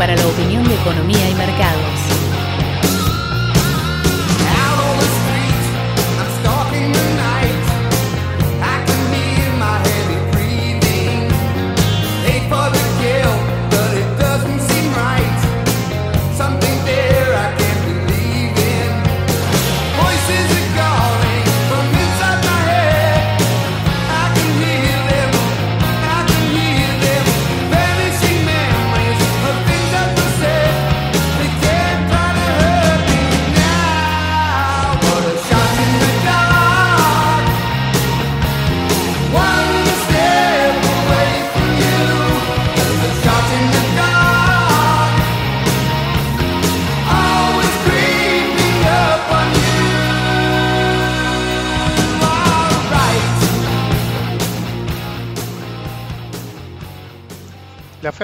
para la opinión de economía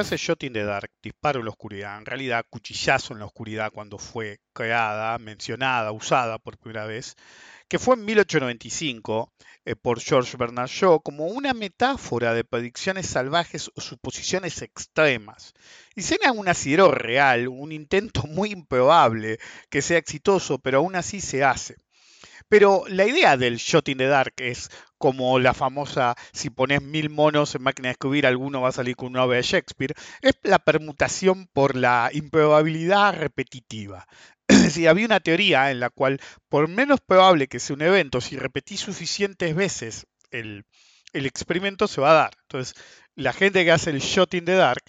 La frase Shot in the Dark, disparo en la oscuridad, en realidad cuchillazo en la oscuridad cuando fue creada, mencionada, usada por primera vez, que fue en 1895 eh, por George Bernard Shaw como una metáfora de predicciones salvajes o suposiciones extremas. Y sería un asidero real, un intento muy improbable que sea exitoso, pero aún así se hace. Pero la idea del shot in the dark es como la famosa, si pones mil monos en máquina de escribir, alguno va a salir con una obra de Shakespeare, es la permutación por la improbabilidad repetitiva. Es decir, había una teoría en la cual, por menos probable que sea un evento, si repetís suficientes veces el, el experimento se va a dar. Entonces, la gente que hace el shot in the dark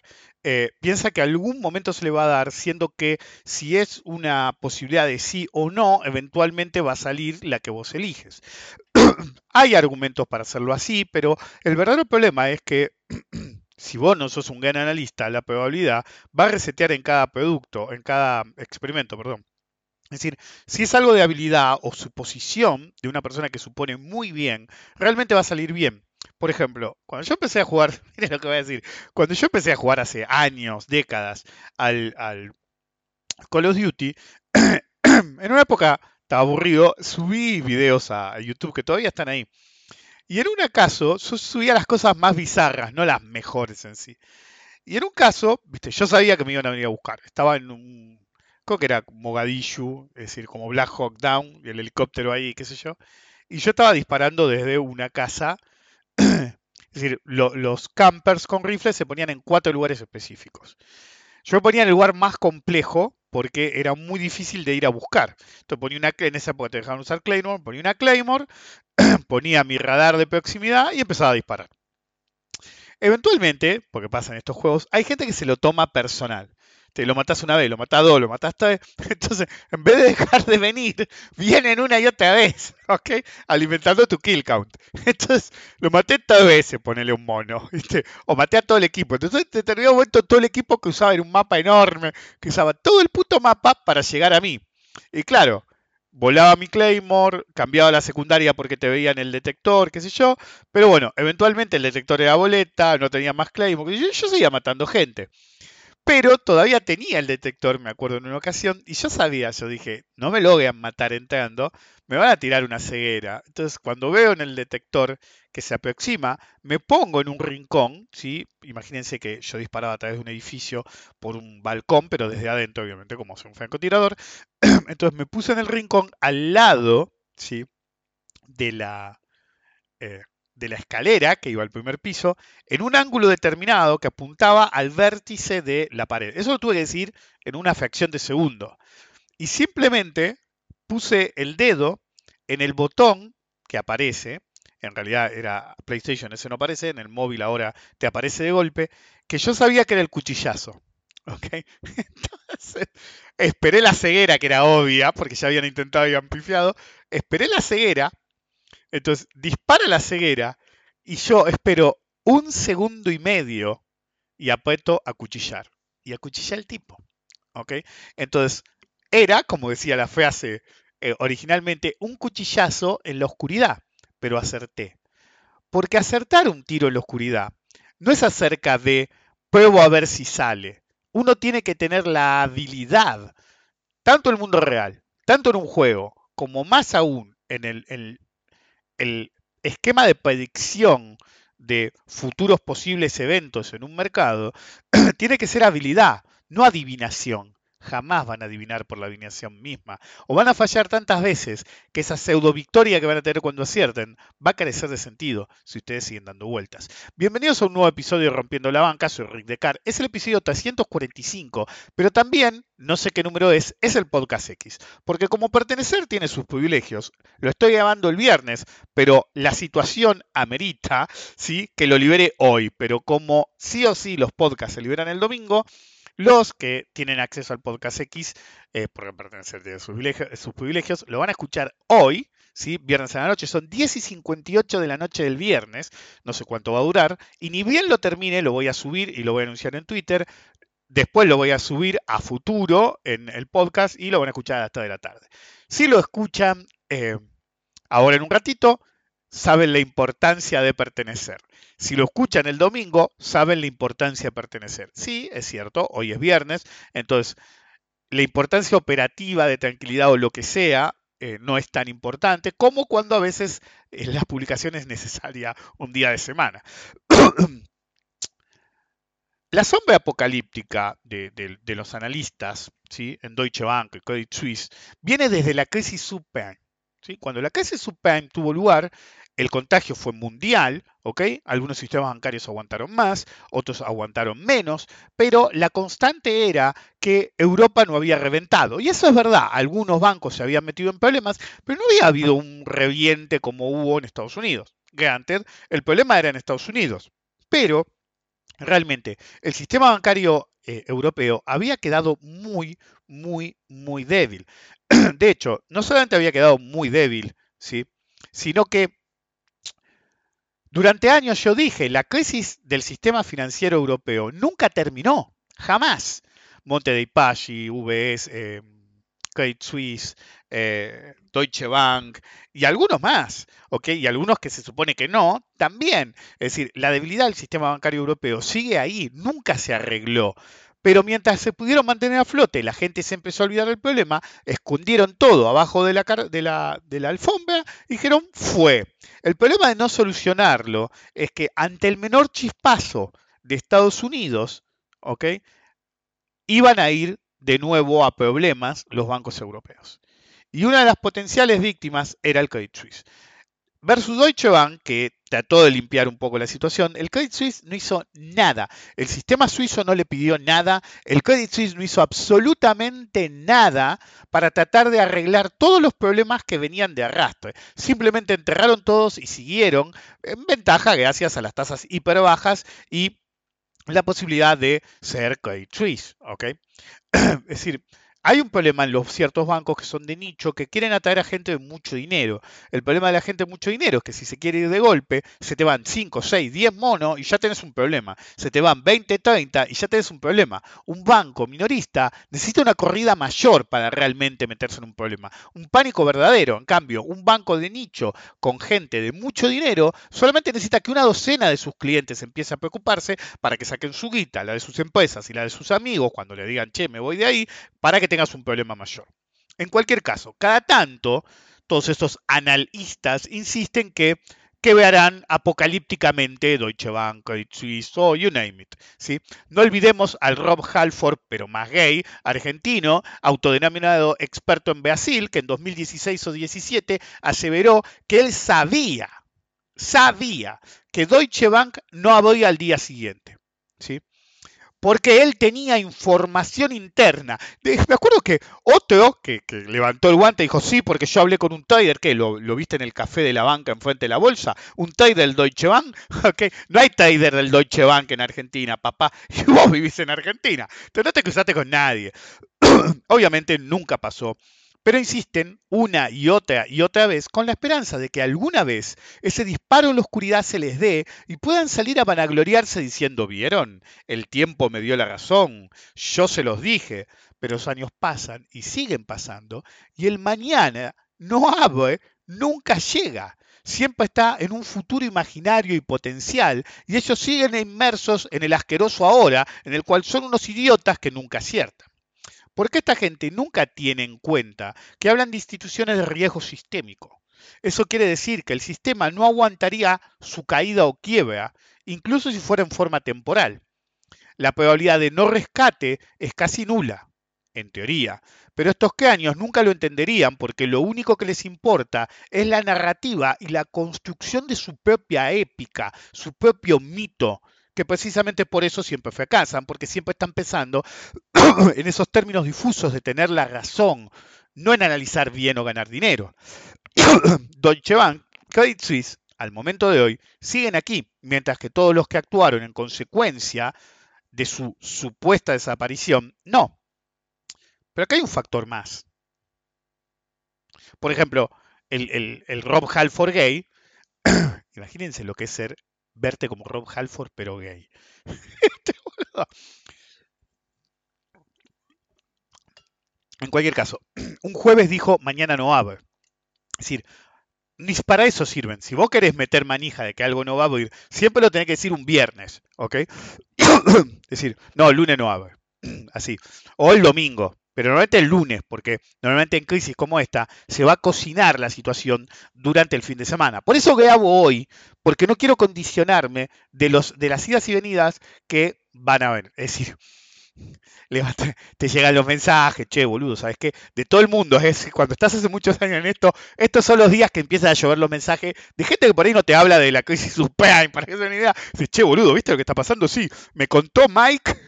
eh, piensa que algún momento se le va a dar, siendo que si es una posibilidad de sí o no, eventualmente va a salir la que vos eliges. Hay argumentos para hacerlo así, pero el verdadero problema es que si vos no sos un gran analista, la probabilidad va a resetear en cada producto, en cada experimento, perdón. Es decir, si es algo de habilidad o suposición de una persona que supone muy bien, realmente va a salir bien. Por ejemplo, cuando yo empecé a jugar, miren lo que voy a decir, cuando yo empecé a jugar hace años, décadas, al, al Call of Duty, en una época estaba aburrido, subí videos a YouTube que todavía están ahí. Y en un caso, yo subía las cosas más bizarras, no las mejores en sí. Y en un caso, viste, yo sabía que me iban a venir a buscar. Estaba en un, creo que era Mogadishu, es decir, como Black Hawk Down, y el helicóptero ahí, qué sé yo. Y yo estaba disparando desde una casa. Es decir, lo- los campers con rifles se ponían en cuatro lugares específicos. Yo ponía en el lugar más complejo porque era muy difícil de ir a buscar. Entonces ponía una, en esa época te dejaban usar Claymore, ponía una Claymore, ponía mi radar de proximidad y empezaba a disparar. Eventualmente, porque pasa en estos juegos, hay gente que se lo toma personal. Te lo matás una vez, lo matás dos, lo matás tres. Entonces, en vez de dejar de venir, vienen una y otra vez, ¿ok? Alimentando tu kill count. Entonces, lo maté tres veces, ponele un mono, ¿viste? O maté a todo el equipo. Entonces, en determinado momento, todo el equipo que usaba era un mapa enorme, que usaba todo el puto mapa para llegar a mí. Y claro, volaba mi Claymore, cambiaba la secundaria porque te veía en el detector, qué sé yo. Pero bueno, eventualmente el detector era boleta, no tenía más Claymore. Yo, yo seguía matando gente. Pero todavía tenía el detector, me acuerdo en una ocasión, y yo sabía, yo dije, no me logran matar entrando, me van a tirar una ceguera. Entonces, cuando veo en el detector que se aproxima, me pongo en un rincón, ¿sí? Imagínense que yo disparaba a través de un edificio por un balcón, pero desde adentro, obviamente, como soy un francotirador. Entonces me puse en el rincón al lado, ¿sí? De la, eh, de la escalera que iba al primer piso, en un ángulo determinado que apuntaba al vértice de la pared. Eso lo tuve que decir en una fracción de segundo. Y simplemente puse el dedo en el botón que aparece, en realidad era PlayStation, ese no aparece, en el móvil ahora te aparece de golpe, que yo sabía que era el cuchillazo. Entonces, esperé la ceguera, que era obvia, porque ya habían intentado y habían pifiado, esperé la ceguera, entonces dispara la ceguera y yo espero un segundo y medio y aprieto a cuchillar. Y acuchillé al tipo. ¿ok? Entonces, era, como decía la frase eh, originalmente, un cuchillazo en la oscuridad, pero acerté. Porque acertar un tiro en la oscuridad no es acerca de pruebo a ver si sale. Uno tiene que tener la habilidad, tanto en el mundo real, tanto en un juego, como más aún en el, el- el esquema de predicción de futuros posibles eventos en un mercado, tiene que ser habilidad, no adivinación. Jamás van a adivinar por la adivinación misma. O van a fallar tantas veces que esa pseudo victoria que van a tener cuando acierten va a carecer de sentido si ustedes siguen dando vueltas. Bienvenidos a un nuevo episodio de Rompiendo la Banca, soy Rick Decar. Es el episodio 345, pero también, no sé qué número es, es el podcast X. Porque como pertenecer tiene sus privilegios. Lo estoy grabando el viernes, pero la situación amerita ¿sí? que lo libere hoy. Pero como sí o sí los podcasts se liberan el domingo, los que tienen acceso al podcast X, eh, porque pertenecen a sus privilegios, lo van a escuchar hoy, ¿sí? viernes a la noche, son 10 y 58 de la noche del viernes, no sé cuánto va a durar, y ni bien lo termine, lo voy a subir y lo voy a anunciar en Twitter. Después lo voy a subir a futuro en el podcast y lo van a escuchar hasta de la tarde. Si lo escuchan eh, ahora en un ratito, saben la importancia de pertenecer. Si lo escuchan el domingo, saben la importancia de pertenecer. Sí, es cierto, hoy es viernes, entonces la importancia operativa de tranquilidad o lo que sea eh, no es tan importante como cuando a veces en las publicaciones es necesaria un día de semana. La sombra apocalíptica de, los analistas ¿sí? en Deutsche Bank Credit Suisse viene desde la crisis subprime. Cuando la crisis subprime tuvo lugar, el contagio fue mundial, ¿ok? Algunos sistemas bancarios aguantaron más, otros aguantaron menos, pero la constante era que Europa no había reventado. Y eso es verdad, algunos bancos se habían metido en problemas, pero no había habido un reviente como hubo en Estados Unidos. Granted, el problema era en Estados Unidos, pero realmente el sistema bancario eh, europeo había quedado muy, muy, muy débil. De hecho, no solamente había quedado muy débil, ¿sí? sino que durante años yo dije, la crisis del sistema financiero europeo nunca terminó, jamás. Monte dei Paschi, UBS, eh, Credit Suisse, eh, Deutsche Bank y algunos más, ¿ok? Y algunos que se supone que no, también. Es decir, la debilidad del sistema bancario europeo sigue ahí, nunca se arregló. Pero mientras se pudieron mantener a flote, la gente se empezó a olvidar del problema, escondieron todo abajo de la, alfombra y dijeron, fue. El problema de no solucionarlo es que ante el menor chispazo de Estados Unidos, ¿ok? iban a ir de nuevo a problemas los bancos europeos. Y una de las potenciales víctimas era el Credit Suisse. Versus Deutsche Bank, que trató de limpiar un poco la situación, el Credit Suisse no hizo nada. El sistema suizo no le pidió nada. El Credit Suisse no hizo absolutamente nada para tratar de arreglar todos los problemas que venían de arrastre. Simplemente enterraron todos y siguieron en ventaja gracias a las tasas hiper bajas y la posibilidad de ser Credit Suisse. ¿ok? es decir, hay un problema en los ciertos bancos que son de nicho que quieren atraer a gente de mucho dinero. El problema de la gente de mucho dinero es que si se quiere ir de golpe, se te van 5, 6, 10 monos y ya tenés un problema. Se te van 20, 30 y ya tenés un problema. Un banco minorista necesita una corrida mayor para realmente meterse en un problema. Un pánico verdadero. En cambio, un banco de nicho con gente de mucho dinero solamente necesita que una docena de sus clientes empiece a preocuparse para que saquen su guita, la de sus empresas y la de sus amigos cuando le digan, che, me voy de ahí, para que tengas un problema mayor. En cualquier caso, cada tanto, todos estos analistas insisten que quebrarán apocalípticamente Deutsche Bank, Suisse o you name it. ¿sí? No olvidemos al Rob Halford, pero más gay, argentino, autodenominado experto en Brasil, que en 2016 o 17 aseveró que él sabía, sabía que Deutsche Bank no abría al día siguiente. ¿sí? Porque él tenía información interna. Me acuerdo que otro que, que levantó el guante dijo, sí, porque yo hablé con un trader, que lo, lo viste en el café de la banca enfrente de la bolsa, un trader del Deutsche Bank, ok, no hay trader del Deutsche Bank en Argentina, papá, y vos vivís en Argentina, entonces no te cruzaste con nadie. Obviamente nunca pasó. Pero insisten una y otra y otra vez con la esperanza de que alguna vez ese disparo en la oscuridad se les dé y puedan salir a vanagloriarse diciendo, vieron, el tiempo me dio la razón, yo se los dije, pero los años pasan y siguen pasando y el mañana no abre, nunca llega. Siempre está en un futuro imaginario y potencial y ellos siguen inmersos en el asqueroso ahora en el cual son unos idiotas que nunca aciertan. Porque esta gente nunca tiene en cuenta que hablan de instituciones de riesgo sistémico. Eso quiere decir que el sistema no aguantaría su caída o quiebra, incluso si fuera en forma temporal. La probabilidad de no rescate es casi nula, en teoría, pero estos cráneos nunca lo entenderían porque lo único que les importa es la narrativa y la construcción de su propia épica, su propio mito, que precisamente por eso siempre fracasan, porque siempre están pensando en esos términos difusos de tener la razón, no en analizar bien o ganar dinero. Deutsche Bank, Credit Suisse, al momento de hoy, siguen aquí, mientras que todos los que actuaron en consecuencia de su supuesta desaparición, no. Pero acá hay un factor más. Por ejemplo, el, el- el Rob Halford gay, imagínense lo que es ser, verte como Rob Halford pero gay. En cualquier caso, un jueves dijo, mañana no va a haber. Es decir, ni para eso sirven. Si vos querés meter manija de que algo no va a haber, siempre lo tenés que decir un viernes, ¿ok? es decir, no, el lunes no va a haber. Así. O el domingo. Pero normalmente el lunes, porque normalmente en crisis como esta se va a cocinar la situación durante el fin de semana. Por eso grabo hoy, porque no quiero condicionarme de, los, de las idas y venidas que van a haber. Es decir, te, llegan los mensajes, che, boludo, ¿sabes qué? De todo el mundo, es cuando estás hace muchos años en esto, estos son los días que empiezan a llover los mensajes de gente que por ahí no te habla de la crisis subprime, para que se den una idea. Dice, che, boludo, ¿viste lo que está pasando? Sí, me contó Mike.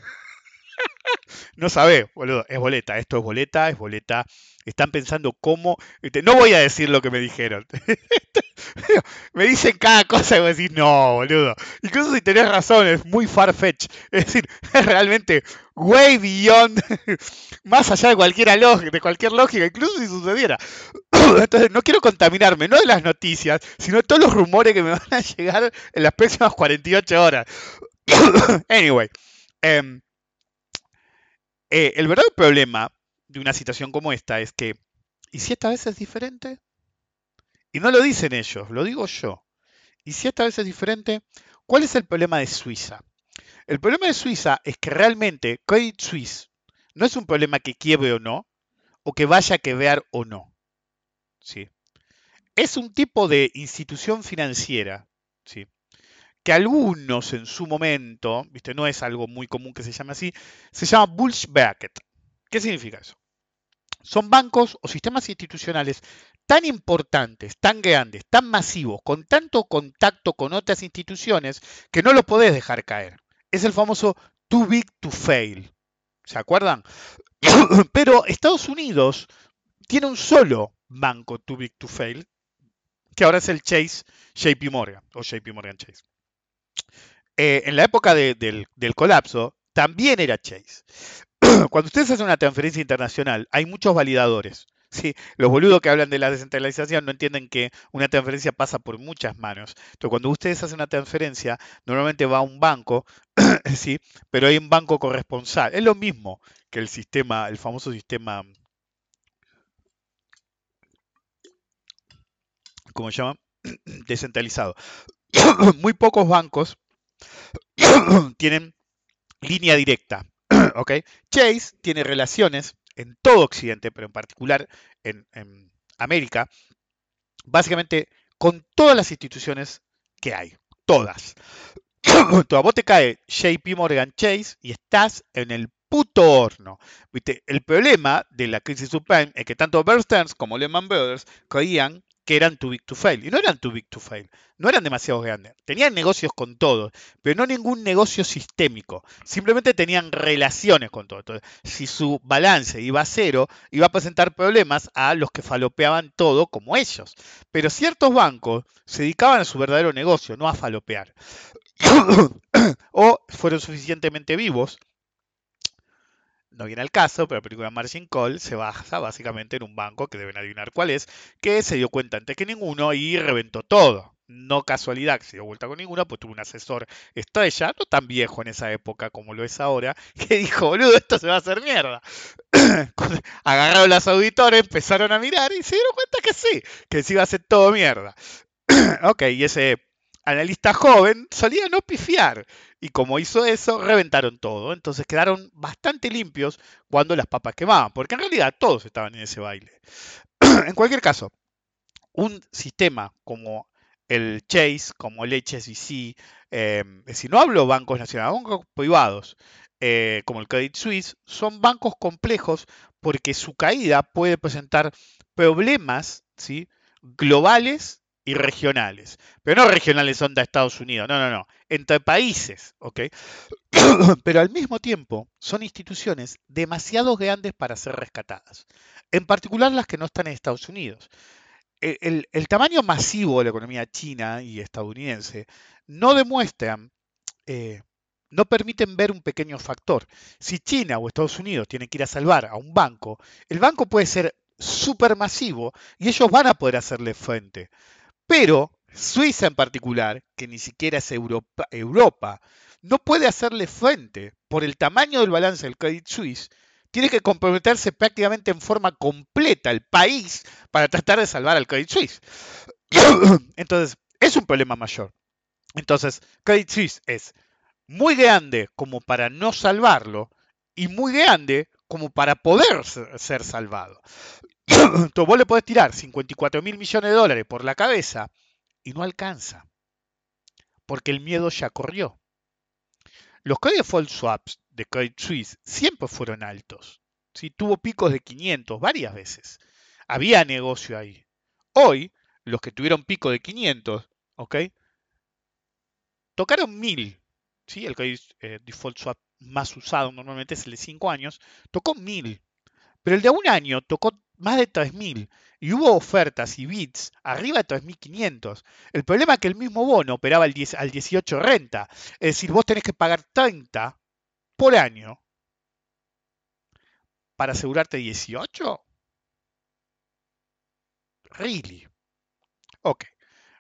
No sabe, boludo, es boleta, esto es boleta, es boleta. Están pensando cómo. este, No voy a decir lo que me dijeron. me dicen cada cosa y vos decís, no, boludo. Incluso si tenés razón, es muy far-fetch. Es decir, es realmente way beyond, más allá de cualquier de cualquier lógica, incluso si sucediera. Entonces, no quiero contaminarme, no de las noticias, sino de todos los rumores que me van a llegar en las próximas 48 horas. anyway, em, eh, el verdadero problema de una situación como esta es que, ¿y si esta vez es diferente? Y no lo dicen ellos, lo digo yo. ¿Y si esta vez es diferente? ¿Cuál es el problema de Suiza? El problema de Suiza es que realmente Credit Suisse no es un problema que quiebre o no, o que vaya a quebrar o no. ¿sí? Es un tipo de institución financiera, ¿sí? Que algunos en su momento, ¿viste? no es algo muy común que se llame así, se llama Bulge Bracket. ¿Qué significa eso? Son bancos o sistemas institucionales tan importantes, tan grandes, tan masivos, con tanto contacto con otras instituciones, que no lo podés dejar caer. Es el famoso too big to fail. ¿Se acuerdan? Pero Estados Unidos tiene un solo banco too big to fail, que ahora es el Chase JP Morgan o JP Morgan Chase. Eh, en la época de- del, colapso, también era Chase. Cuando ustedes hacen una transferencia internacional, hay muchos validadores. Los boludos que hablan de la descentralización no entienden que una transferencia pasa por muchas manos. Entonces, cuando ustedes hacen una transferencia, normalmente va a un banco, ¿sí? pero hay un banco corresponsal. Es lo mismo que el sistema, el famoso sistema, ¿cómo se llama? Descentralizado. Muy pocos bancos tienen línea directa. ¿ok? Chase tiene relaciones en todo Occidente, pero en particular en, América, básicamente con todas las instituciones que hay. Todas. Entonces, vos te cae JP Morgan Chase y estás en el puto horno. ¿Viste? El problema de la crisis subprime es que tanto Bear Stearns como Lehman Brothers creían que eran too big to fail. Y no eran too big to fail. No eran demasiado grandes. Tenían negocios con todos, pero no ningún negocio sistémico. Simplemente tenían relaciones con todo. Entonces, si su balance iba a cero, iba a presentar problemas a los que falopeaban todo como ellos. Pero ciertos bancos se dedicaban a su verdadero negocio, no a falopear. o fueron suficientemente vivos no viene al caso, pero la película Margin Call se basa básicamente en un banco que deben adivinar cuál es, que se dio cuenta antes que ninguno y reventó todo. No casualidad que se dio vuelta con ninguno, pues tuvo un asesor estrella, no tan viejo en esa época como lo es ahora, que dijo, boludo, esto se va a hacer mierda. Agarraron los auditores, empezaron a mirar y se dieron cuenta que sí, que se iba a hacer todo mierda. ok, y ese analista joven solía no pifiar. Y como hizo eso, reventaron todo. Entonces quedaron bastante limpios cuando las papas quemaban. Porque en realidad todos estaban en ese baile. en cualquier caso, un sistema como el Chase, como el HSBC, eh, es decir, no hablo bancos nacionales, bancos privados, eh, como el Credit Suisse, son bancos complejos porque su caída puede presentar problemas ¿sí? globales y regionales. Pero no regionales son de Estados Unidos, no, no, no, entre países, ¿ok? Pero al mismo tiempo son instituciones demasiado grandes para ser rescatadas, en particular las que no están en Estados Unidos. El, el- el tamaño masivo de la economía china y estadounidense no demuestran, eh, no permiten ver un pequeño factor. Si China o Estados Unidos tienen que ir a salvar a un banco, el banco puede ser supermasivo y ellos van a poder hacerle frente. Pero Suiza en particular, que ni siquiera es Europa, Europa, no puede hacerle frente por el tamaño del balance del Credit Suisse. Tiene que comprometerse prácticamente en forma completa el país para tratar de salvar al Credit Suisse. Entonces, es un problema mayor. Entonces, Credit Suisse es muy grande como para no salvarlo y muy grande como para poder ser, salvado. Entonces, vos le podés tirar 54 mil millones de dólares por la cabeza y no alcanza, porque el miedo ya corrió. Los credit default swaps de Credit Suisse siempre fueron altos. ¿sí? Tuvo picos de 500 varias veces. Había negocio ahí. Hoy, los que tuvieron pico de 500, ¿ok? Tocaron 1000. ¿sí? El credit eh, default swap más usado normalmente es el de 5 años. Tocó 1000. Pero el de un año tocó más de 3000 y hubo ofertas y bits arriba de 3500. El problema es que el mismo bono operaba al, 10 al 18 renta. Es decir, vos tenés que pagar 30 por año para asegurarte 18. Really? Ok.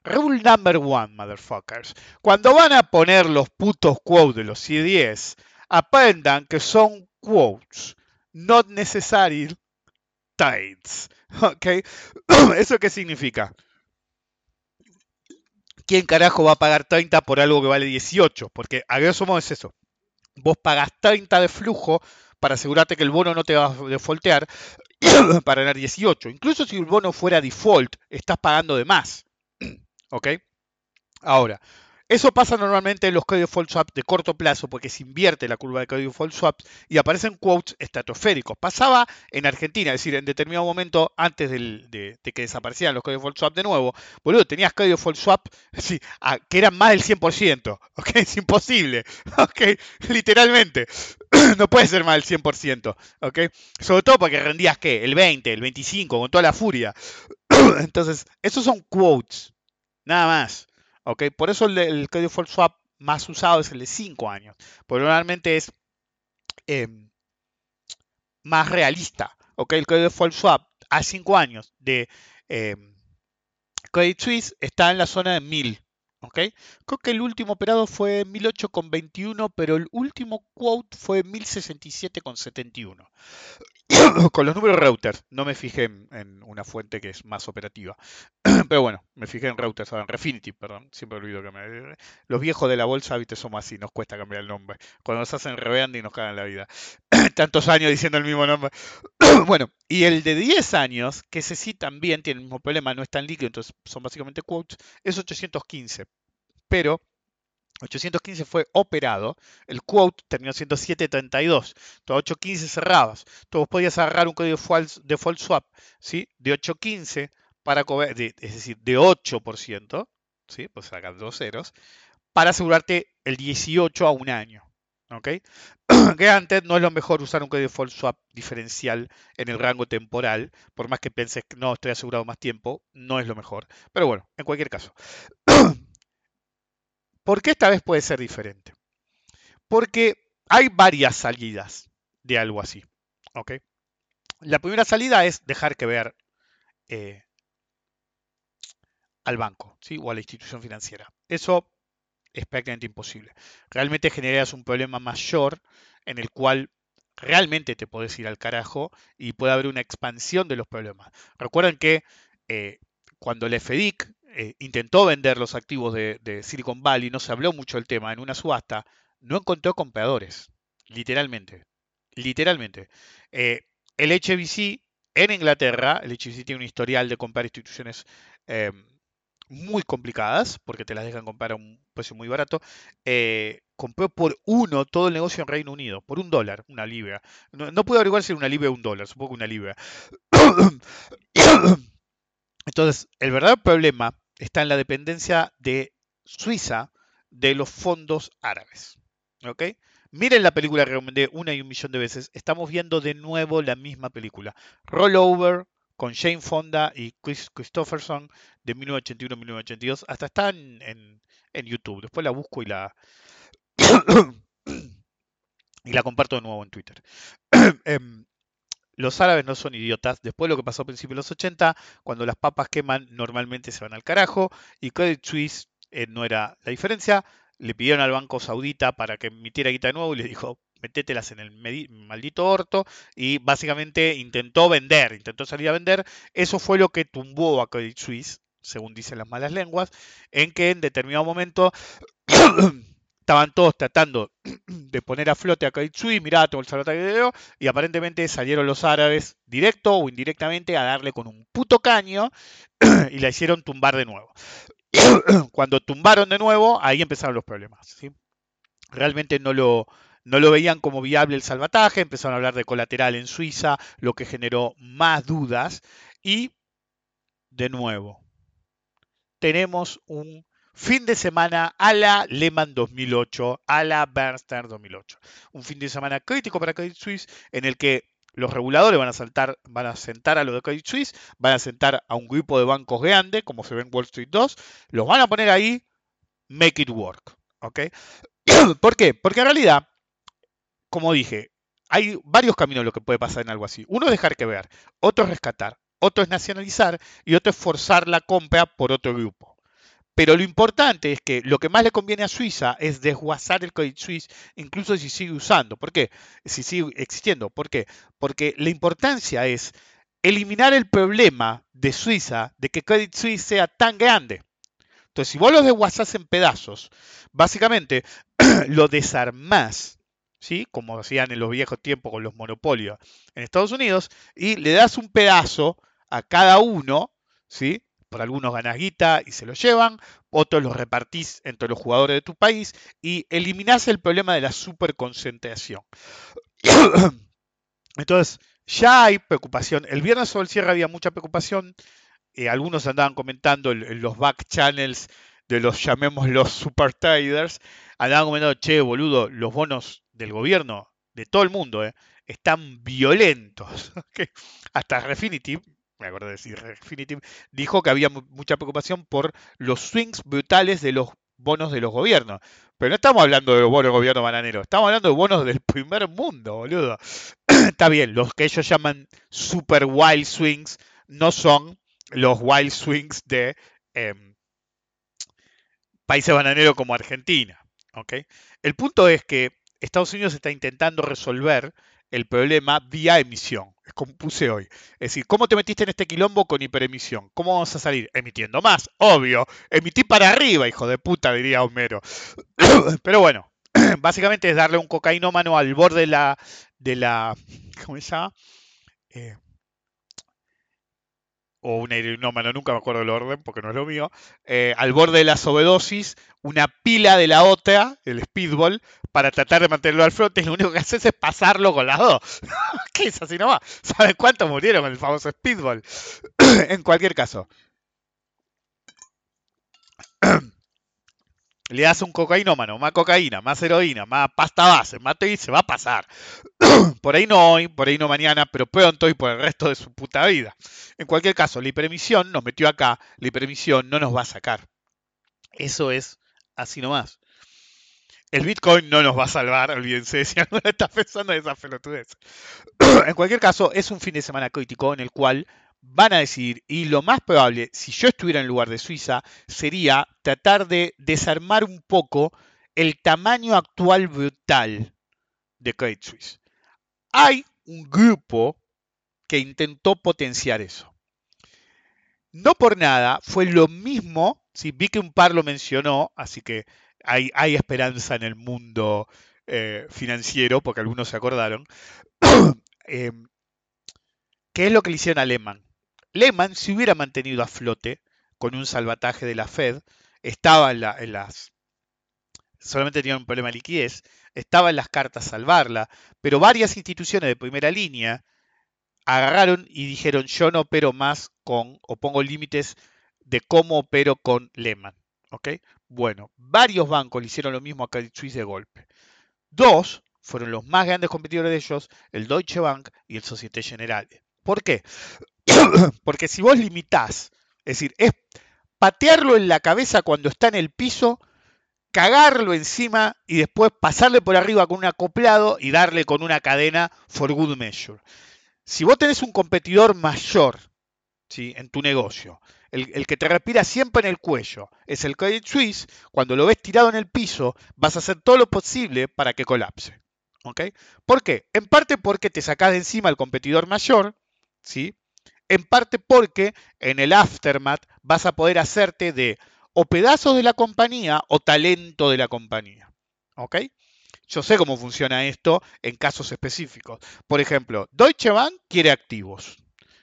Rule number one, motherfuckers. Cuando van a poner los putos quotes de los CDS, aprendan que son quotes, not necessary trades. ¿Ok? ¿Eso qué significa? ¿Quién carajo va a pagar 30 por algo que vale 18? Porque a grosso modo es eso. Vos pagás 30 de flujo para asegurarte que el bono no te va a defaultear para ganar 18. Incluso si el bono fuera default, estás pagando de más. ¿Ok? Ahora, eso pasa normalmente en los credit default swaps de corto plazo porque se invierte la curva de credit default swaps y aparecen quotes estratosféricos. Pasaba en Argentina, es decir, en determinado momento antes de, que desaparecieran los credit default swaps de nuevo, boludo, tenías credit default swap sí, que eran más del 100%. ¿Ok? Es imposible. ¿Ok? Literalmente. no puede ser más del 100%. ¿Ok? Sobre todo porque rendías, ¿qué? El 20, el 25, con toda la furia. Entonces, esos son quotes. Nada más. ¿Ok? Por eso el, el default swap más usado es el de 5 años. Porque normalmente es eh, más realista. ¿ok? El credit default swap a 5 años de eh, Credit Suisse está en la zona de 1000. ¿Ok? Creo que el último operado fue 1008,21, pero el último quote fue 1067,71. Con los números Reuters, no me fijé en, una fuente que es más operativa. Pero bueno, me fijé en Reuters, ahora en Refinitiv, perdón, siempre olvido que me... Los viejos de la bolsa, viste, somos así, nos cuesta cambiar el nombre. Cuando nos hacen rebranding nos cagan la vida. Tantos años diciendo el mismo nombre. bueno, y el de 10 años, que ese sí también tiene el mismo problema, no es tan líquido, entonces son básicamente quotes, es 815. Pero 815 fue operado, el quote terminó siendo 732, todo 815 cerrabas. Vos podías agarrar un código default, default swap ¿sí? de 815 para cobrar, de- es decir, de 8%, ¿sí? pues sacar dos ceros, para asegurarte el 18 a un año. ¿Ok? Granted, no es lo mejor usar un código default swap diferencial en el rango temporal, por más que pienses que no estoy asegurado más tiempo, no es lo mejor. Pero bueno, en cualquier caso. ¿Por qué esta vez puede ser diferente? Porque hay varias salidas de algo así. ¿ok? La primera salida es dejar que ver eh, al banco ¿sí? o a la institución financiera. Eso es prácticamente imposible. Realmente generas un problema mayor en el cual realmente te podés ir al carajo y puede haber una expansión de los problemas. Recuerden que eh, cuando el FDIC eh, intentó vender los activos de, Silicon Valley, no se habló mucho del tema, en una subasta, no encontró compradores, literalmente, literalmente. Eh, el HBC en Inglaterra, el HSBC tiene un historial de comprar instituciones eh, muy complicadas, porque te las dejan comprar a un precio muy barato. eh, compró por uno todo el negocio en Reino Unido, por un dólar, una libra. No, no pude averiguar si era una libra o un dólar, supongo que una libra. Entonces, el verdadero problema está en la dependencia de Suiza de los fondos árabes. ¿Ok? Miren la película que recomendé una y un millón de veces. Estamos viendo de nuevo la misma película. Rollover con Jane Fonda y Chris Christopherson de 1981-1982. Hasta está en, en- YouTube. Después la busco y la, y la comparto de nuevo en Twitter. Em, los árabes no son idiotas. Después de lo que pasó a principios de los 80, cuando las papas queman, normalmente se van al carajo. Y Credit Suisse eh, no era la diferencia. Le pidieron al Banco Saudita para que emitiera guita de nuevo y le dijo, metételas en el maldito orto. Y básicamente intentó vender, intentó salir a vender. Eso fue lo que tumbó a Credit Suisse, según dicen las malas lenguas, en que en determinado momento estaban todos tratando de poner a flote a Credit Suisse, mirá, tengo el salvataje de y aparentemente salieron los árabes, directo o indirectamente, a darle con un puto caño y la hicieron tumbar de nuevo. Cuando tumbaron de nuevo, ahí empezaron los problemas. ¿sí? Realmente no lo, no lo veían como viable el salvataje, empezaron a hablar de colateral en Suiza, lo que generó más dudas. Y, de nuevo, tenemos un fin de semana a la Lehman 2008, a la Bernstein 2008. Un fin de semana crítico para Credit Suisse en el que los reguladores van a, saltar, van a sentar a los de Credit Suisse, van a sentar a un grupo de bancos grandes, como se ve en Wall Street 2, los van a poner ahí, make it work. ¿ok? ¿Por qué? Porque en realidad, como dije, hay varios caminos lo que puede pasar en algo así. Uno es dejar que ver, otro es rescatar, otro es nacionalizar y otro es forzar la compra por otro grupo. Pero lo importante es que lo que más le conviene a Suiza es desguazar el Credit Suisse, incluso si sigue usando. ¿Por qué? Si sigue existiendo. ¿Por qué? Porque la importancia es eliminar el problema de Suiza de que Credit Suisse sea tan grande. Entonces, si vos lo desguazás en pedazos, básicamente lo desarmás, ¿sí? Como hacían en los viejos tiempos con los monopolios en Estados Unidos, y le das un pedazo a cada uno, ¿sí? Por algunos ganás guita y se lo llevan, otros los repartís entre los jugadores de tu país y eliminás el problema de la superconcentración. Entonces, ya hay preocupación. El viernes sobre el cierre había mucha preocupación. Eh, algunos andaban comentando en, en los back channels de los, llamémoslos, super traders, andaban comentando, che, boludo, los bonos del gobierno, de todo el mundo, eh, están violentos. Hasta Refinitiv, me acuerdo de decir Refinitiv, dijo que había mu- mucha preocupación por los swings brutales de los bonos de los gobiernos. Pero no estamos hablando de los bonos del gobierno bananero, estamos hablando de bonos del primer mundo, boludo. Está bien, los que ellos llaman super wild swings no son los wild swings de em, países bananeros como Argentina. ¿ok? El punto es que Estados Unidos está intentando resolver el problema vía emisión. Es como puse hoy. Es decir, ¿cómo te metiste en este quilombo con hiperemisión? ¿Cómo vamos a salir? Emitiendo más, obvio. Emití para arriba, hijo de puta, diría Homero. Pero bueno, básicamente es darle un cocainómano al borde de la. De la ¿Cómo se llama? Eh, o un heroinómano, nunca me acuerdo el orden porque no es lo mío, eh, al borde de la sobredosis, una pila de la otra, el speedball, para tratar de mantenerlo al flote, y lo único que haces es pasarlo con las dos. ¿Qué es así nomás? ¿Saben cuántos murieron con el famoso speedball? en cualquier caso. Le das un cocainómano, más cocaína, más heroína, más pasta base, más y se va a pasar. por ahí no hoy, por ahí no mañana, pero pronto y por el resto de su puta vida. En cualquier caso, la hiperemisión nos metió acá, la hiperemisión no nos va a sacar. Eso es así nomás. El Bitcoin no nos va a salvar, olvídense si alguno está pensando en esa pelotudez. en cualquier caso, es un fin de semana crítico en el cual van a decidir, y lo más probable, si yo estuviera en lugar de Suiza, sería tratar de desarmar un poco el tamaño actual brutal de Credit Suisse. Hay un grupo que intentó potenciar eso. No por nada, fue lo mismo, si vi que un par lo mencionó, así que hay, esperanza en el mundo eh, financiero, porque algunos se acordaron, eh, ¿Qué es lo que le hicieron a? Lehman se hubiera mantenido a flote con un salvataje de la Fed, estaba en, la- las... solamente tenía un problema de liquidez, estaba en las cartas salvarla, pero varias instituciones de primera línea agarraron y dijeron yo no opero más con, o pongo límites de cómo opero con Lehman. Bueno, varios bancos le hicieron lo mismo a Credit Suisse de golpe. Dos fueron los más grandes competidores de ellos, el Deutsche Bank y el Societe Generale. ¿Por qué? Porque si vos limitás, es decir, es patearlo en la cabeza cuando está en el piso, cagarlo encima y después pasarle por arriba con un acoplado y darle con una cadena for good measure. Si vos tenés un competidor mayor ¿sí? en tu negocio, el, que te respira siempre en el cuello, es el Credit Suisse, cuando lo ves tirado en el piso, vas a hacer todo lo posible para que colapse. ¿ok? ¿Por qué? En parte porque te sacás de encima al competidor mayor, ¿sí? En parte porque en el aftermath vas a poder hacerte de o pedazos de la compañía o talento de la compañía. ¿Ok? Yo sé cómo funciona esto en casos específicos. Por ejemplo, Deutsche Bank quiere activos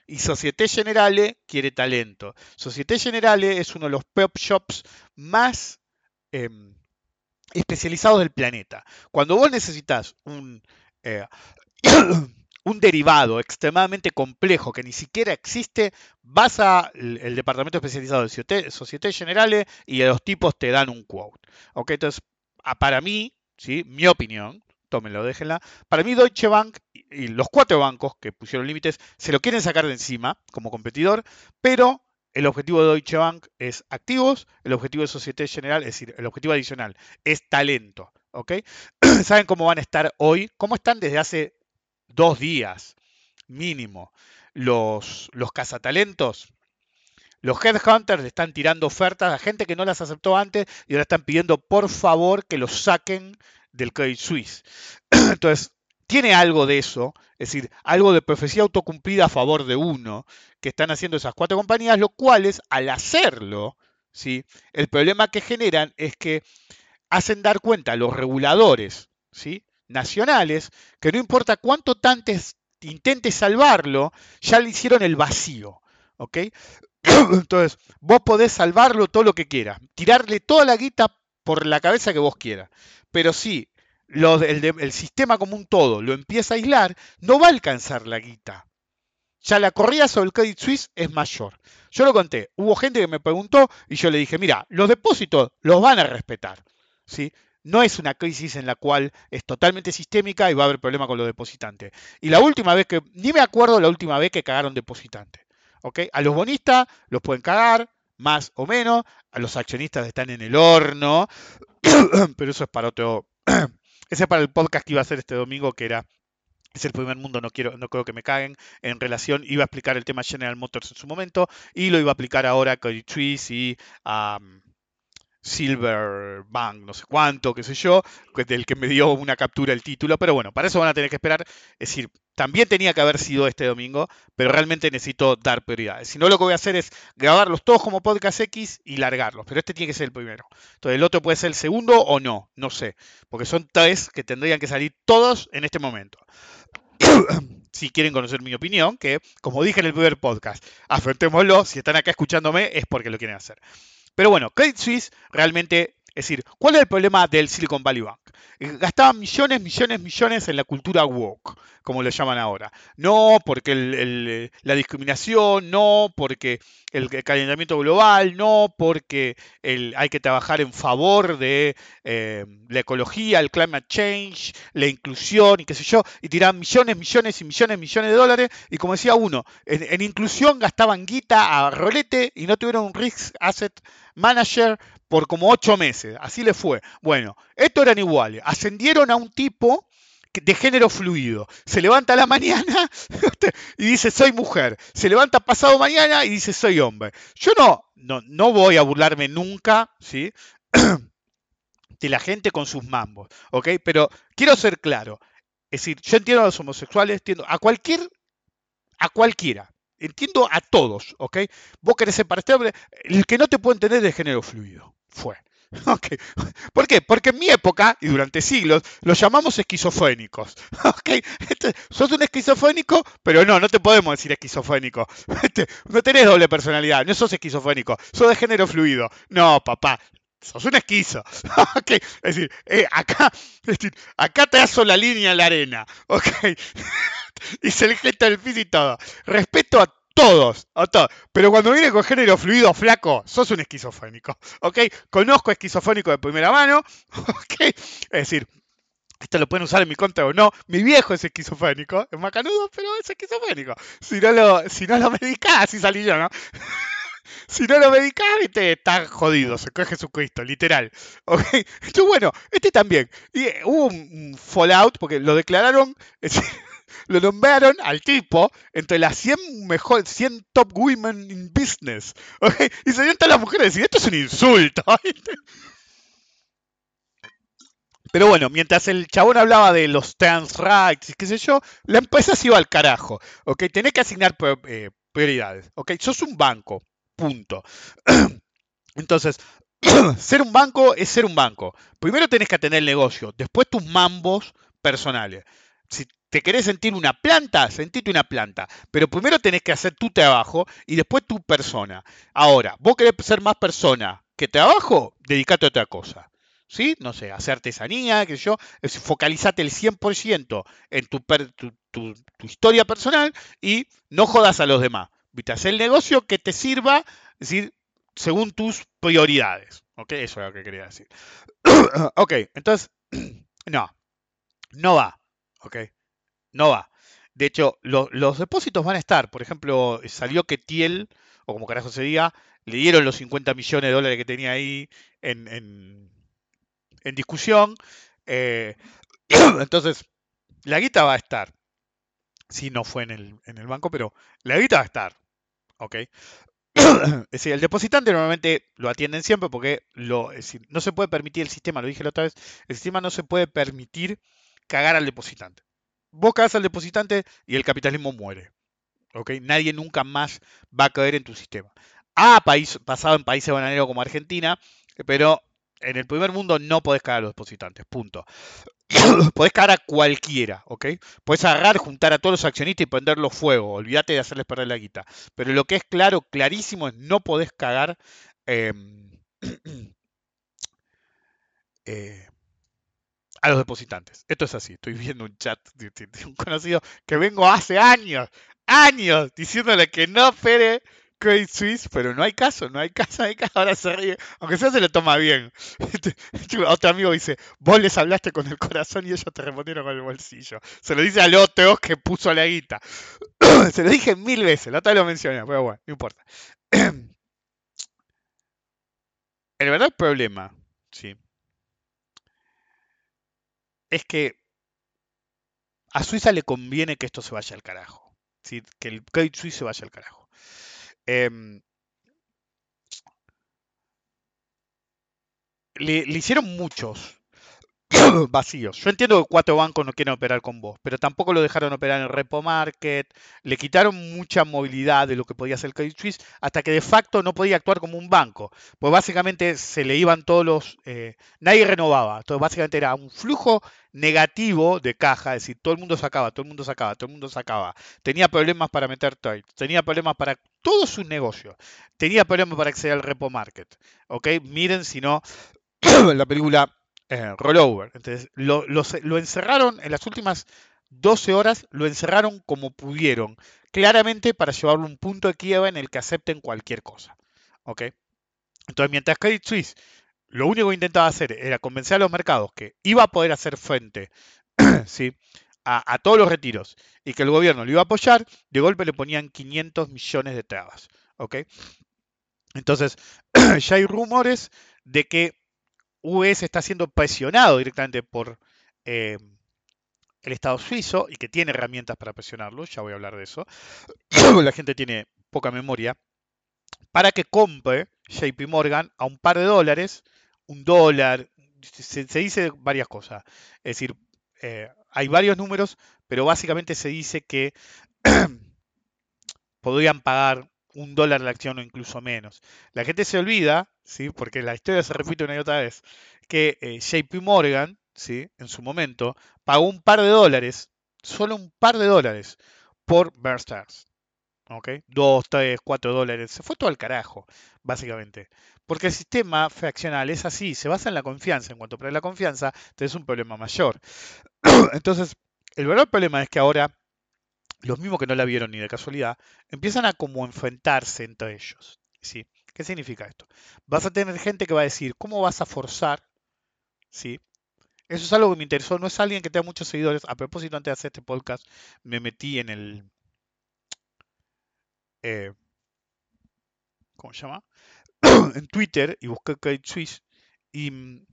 y Societe Generale quiere talento. Societe Generale es uno de los pop shops más eh, especializados del planeta. Cuando vos necesitas un, eh, un derivado extremadamente complejo que ni siquiera existe, vas al el departamento especializado de Societe, Generale y los tipos te dan un quote. Entonces, a- para mí, ¿sí? mi opinión, tómenlo, déjenla, para mí Deutsche Bank y los cuatro bancos que pusieron límites se lo quieren sacar de encima como competidor, pero el objetivo de Deutsche Bank es activos, el objetivo de Societe General, es decir, el objetivo adicional es talento. ¿Saben cómo van a estar hoy? ¿Cómo están desde hace dos días mínimo los, los cazatalentos? Los headhunters le están tirando ofertas a gente que no las aceptó antes y ahora están pidiendo por favor que los saquen del Credit Suisse. Entonces, tiene algo de eso, es decir, algo de profecía autocumplida a favor de uno que están haciendo esas cuatro compañías, lo cuales al hacerlo, ¿sí? el problema que generan es que hacen dar cuenta a los reguladores ¿sí? Nacionales que no importa cuánto tantes intentes salvarlo, ya le hicieron el vacío. ¿ok? Entonces, vos podés salvarlo todo lo que quieras, tirarle toda la guita por la cabeza que vos quieras. Pero si lo de- el, el sistema como un todo lo empieza a aislar, no va a alcanzar la guita. Ya la corrida sobre el Credit Suisse es mayor. Yo lo conté, hubo gente que me preguntó y yo le dije, mira, los depósitos los van a respetar. ¿sí? No es una crisis en la cual es totalmente sistémica y va a haber problema con los depositantes. Y la última vez que, ni me acuerdo la última vez que cagaron depositantes. ¿ok? A los bonistas los pueden cagar, más o menos. A los accionistas están en el horno. Pero eso es para otro. Ese es para el podcast que iba a hacer este domingo, que era es el primer mundo, no quiero, no creo que me caguen. En relación, iba a explicar el tema General Motors en su momento y lo iba a aplicar ahora a Credit Suisse y a um, Silver Bank, no sé cuánto, qué sé yo, del que me dio una captura el título. Pero bueno, para eso van a tener que esperar. Es decir, también tenía que haber sido este domingo, pero realmente necesito dar prioridades. Si no, lo que voy a hacer es grabarlos todos como podcast X y largarlos. Pero este tiene que ser el primero. Entonces, el otro puede ser el segundo o no, no sé. Porque son tres que tendrían que salir todos en este momento si quieren conocer mi opinión, que como dije en el primer podcast, afrontémoslo, si están acá escuchándome es porque lo quieren hacer. Pero bueno, Credit Suisse realmente, es decir, ¿cuál es el problema del Silicon Valley Bank? Eh, Gastaban millones, millones, millones en la cultura woke, como lo llaman ahora. No porque el- el- la discriminación, no porque el calentamiento global, no porque el- hay que trabajar en favor de eh, la ecología, el climate change, la inclusión y qué sé yo, y tiraban millones, millones y millones, millones de dólares, y como decía uno, en, en inclusión gastaban guita a rolete y no tuvieron un risk asset manager por como ocho meses, así le fue. Bueno, estos eran iguales, ascendieron a un tipo de género fluido, se levanta a la mañana y dice soy mujer, se levanta pasado mañana y dice soy hombre. Yo no, no, no voy a burlarme nunca, ¿sí? de la gente con sus mambos, ¿ok? Pero quiero ser claro, es decir, yo entiendo a los homosexuales, entiendo a cualquier, a cualquiera, entiendo a todos, ¿ok? Vos querés ser para este el que no te puede entender es de género fluido, fue. ¿Por qué? Porque en mi época, y durante siglos, los llamamos esquizofrénicos. Ok. Este, sos un esquizofrénico, pero no, no te podemos decir esquizofrénico. Este, no tenés doble personalidad, no sos esquizofrénico, sos de género fluido. No, papá, sos un esquizo. Ok. Es decir, eh, acá, acá te aso la línea en la arena. Ok. Hice el gesto del piso y todo. Respeto a todos, a todos. Pero cuando viene con género fluido flaco, sos un esquizofrénico. ¿Ok? Conozco esquizofrénico de primera mano. ¿Ok? Es decir, esto lo pueden usar en mi contra o no. Mi viejo es esquizofrénico, es macanudo, pero es esquizofrénico. Si no lo, si no lo medicás, así salí yo, ¿no? si no lo medicás, viste, está jodido, se coge Jesucristo, literal. ¿Ok? Entonces, bueno, este también. Y eh, hubo un fallout, porque lo declararon, es decir, lo nombraron al tipo entre las 100 mejor, 100 top women in business. ¿ok? Y se todas las mujeres decir, esto es un insulto. Pero bueno, mientras el chabón hablaba de los trans rights y qué sé yo, la empresa se iba al carajo. ¿ok? Tenés que asignar eh, prioridades. ¿ok? Sos un banco. Punto. Entonces, ser un banco es ser un banco. Primero tenés que atender el negocio, después tus mambos personales. Te querés sentir una planta, sentite una planta. Pero primero tenés que hacer tu trabajo y después tu persona. Ahora, vos querés ser más persona que trabajo, dedicate a otra cosa. ¿Sí? No sé, hacer artesanía, qué sé yo. Focalizate el 100% en tu- tu historia personal y no jodas a los demás. ¿Viste? Hacer el negocio que te sirva, es decir, según tus prioridades. ¿Ok? Eso es lo que quería decir. ok, entonces, no, no va. ¿Ok? No va. De hecho, lo- los depósitos van a estar. Por ejemplo, salió que Tiel, o como carajo se diga, le dieron los 50 millones de dólares que tenía ahí en, discusión. Eh, entonces, la guita va a estar. Si no fue en el, banco, pero la guita va a estar. ¿Ok? Es decir, el depositante normalmente lo atienden siempre porque no se puede permitir el sistema, lo dije la otra vez, el sistema no se puede permitir cagar al depositante. Vos cagás al depositante y el capitalismo muere. ¿ok? Nadie nunca más va a caer en tu sistema. Ha país, pasado en países bananeros como Argentina, pero en el primer mundo no podés cagar a los depositantes, punto. podés cagar a cualquiera, ¿ok? Podés agarrar, juntar a todos los accionistas y prenderlos fuego, olvídate de hacerles perder la guita. Pero lo que es claro, clarísimo, es no podés cagar eh, eh, a los depositantes. Esto es así. Estoy viendo un chat de, un conocido que vengo hace años, años, diciéndole que no opere Credit Suisse, pero no hay caso, no hay caso, no hay caso. Ahora se ríe, aunque sea se lo toma bien. Otro amigo dice, vos les hablaste con el corazón y ellos te respondieron con el bolsillo. Se lo dice al otro que puso la guita. se lo dije mil veces, la otra lo mencioné, pero bueno, no importa. El verdadero problema, sí, es que a Suiza le conviene que esto se vaya al carajo. ¿sí? Que el Credit Suisse se vaya al carajo. Em, le, le hicieron muchos vacíos. Yo entiendo que cuatro bancos no quieren operar con vos, pero tampoco lo dejaron operar en el repo market. Le quitaron mucha movilidad de lo que podía hacer el Credit Suisse hasta que de facto no podía actuar como un banco. Pues básicamente se le iban todos los... eh, nadie renovaba. Entonces básicamente era un flujo negativo de caja, es decir, todo el mundo sacaba, todo el mundo sacaba, todo el mundo sacaba. Tenía problemas para meter trades, tenía problemas para todos sus negocios, tenía problemas para acceder al repo market. ¿Ok? Miren si no la película eh, Rollover. Entonces, lo, lo ce- lo encerraron en las últimas 12 horas, lo encerraron como pudieron, claramente para llevarlo a un punto de quiebra en el que acepten cualquier cosa. ¿Ok? Entonces, mientras Credit Suisse lo único que intentaba hacer era convencer a los mercados que iba a poder hacer frente ¿sí? a, a todos los retiros y que el gobierno lo iba a apoyar, de golpe le ponían 500 millones de trabas. ¿ok? Entonces, ya hay rumores de que US está siendo presionado directamente por eh, el Estado suizo y que tiene herramientas para presionarlo, ya voy a hablar de eso. La gente tiene poca memoria, para que compre JP Morgan a un par de dólares, un dólar, se, dice varias cosas. Es decir, eh, hay varios números, pero básicamente se dice que podrían pagar un dólar la acción o incluso menos. La gente se olvida, ¿sí? porque la historia se repite una y otra vez, que eh, JP Morgan, ¿sí? en su momento, pagó un par de dólares, solo un par de dólares, por Bear Stearns. ¿Ok? Dos, tres, cuatro dólares. Se fue todo al carajo, básicamente. Porque el sistema fraccional es así, se basa en la confianza. En cuanto pierdes la confianza, tenés un problema mayor. Entonces, el verdadero problema es que ahora los mismos que no la vieron ni de casualidad, empiezan a como enfrentarse entre ellos. ¿sí? ¿Qué significa esto? Vas a tener gente que va a decir, ¿cómo vas a forzar? ¿Sí? Eso es algo que me interesó, no es alguien que tenga muchos seguidores. A propósito, antes de hacer este podcast, me metí en el... eh, ¿Cómo se llama? en Twitter y busqué Credit Suisse y mm,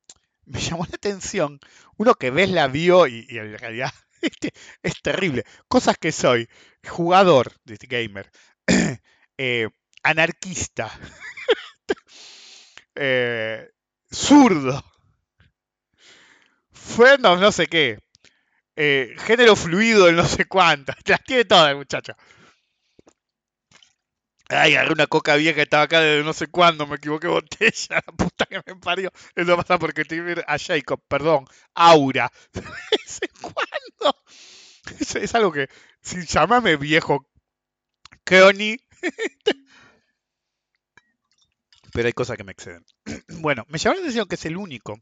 me llamó la atención uno que ves la vio y en realidad es terrible. Cosas que soy. Jugador de gamer. eh, anarquista. eh, zurdo. Friend of no sé qué. eh, género fluido en no sé cuántas. Las tiene todas el muchacho. Ay, agarré una coca vieja que estaba acá desde no sé cuándo, me equivoqué botella, la puta que me parió. Eso pasa porque estoy a Jacob, perdón, Aura. De vez. Es, algo que, sin llamarme viejo Crony, pero hay cosas que me exceden. Bueno, me llamó la atención que es el único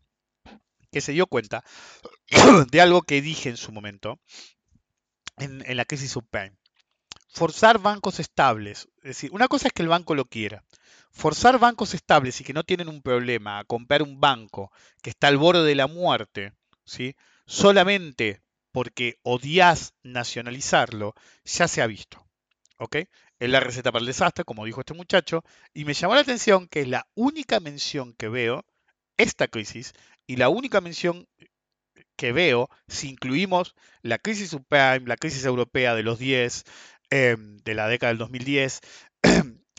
que se dio cuenta de algo que dije en su momento en, en la crisis subprime. Forzar bancos estables. Es decir, una cosa es que el banco lo quiera. Forzar bancos estables y que no tienen un problema a comprar un banco que está al borde de la muerte, ¿sí? solamente porque odias nacionalizarlo, ya se ha visto. ¿ok? Es la receta para el desastre, como dijo este muchacho, y me llamó la atención que es la única mención que veo, esta crisis, y la única mención que veo, si incluimos la crisis subprime, la crisis europea de los 10, eh, de la década del 2010,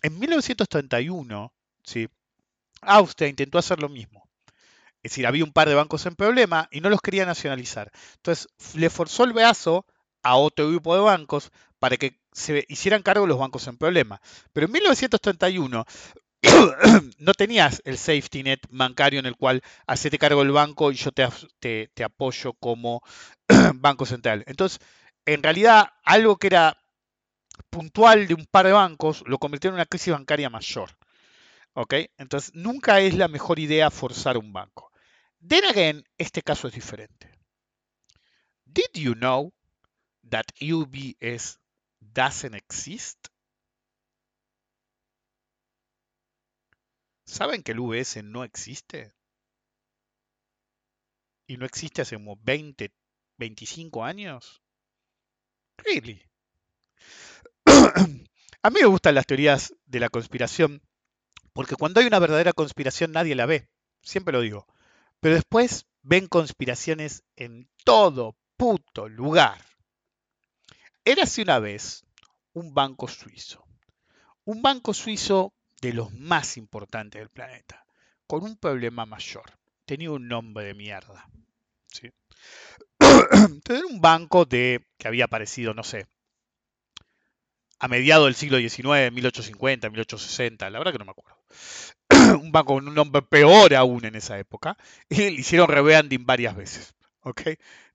en 1931, ¿sí? Austria intentó hacer lo mismo. Es decir, había un par de bancos en problema y no los quería nacionalizar. Entonces, le forzó el brazo a otro grupo de bancos para que se hicieran cargo los bancos en problema. Pero en 1931 no tenías el safety net bancario en el cual hacete cargo del banco y yo te, te, te apoyo como banco central. Entonces, en realidad, algo que era puntual de un par de bancos lo convirtió en una crisis bancaria mayor. ¿Ok? Entonces, nunca es la mejor idea forzar un banco. Then again, este caso es diferente. Did you know that UBS doesn't exist? ¿Saben que el UBS no existe? Y no existe hace como 20, 25 años. Really? A mí me gustan las teorías de la conspiración porque cuando hay una verdadera conspiración nadie la ve. Siempre lo digo. Pero después ven conspiraciones en todo puto lugar. Érase una vez un banco suizo. Un banco suizo de los más importantes del planeta. Con un problema mayor. Tenía un nombre de mierda. ¿sí? Era un banco de, que había aparecido, no sé, a mediados del siglo XIX, 1850, 1860, la verdad que no me acuerdo. un banco con un nombre peor aún en esa época. Y le hicieron rebranding varias veces. ¿ok?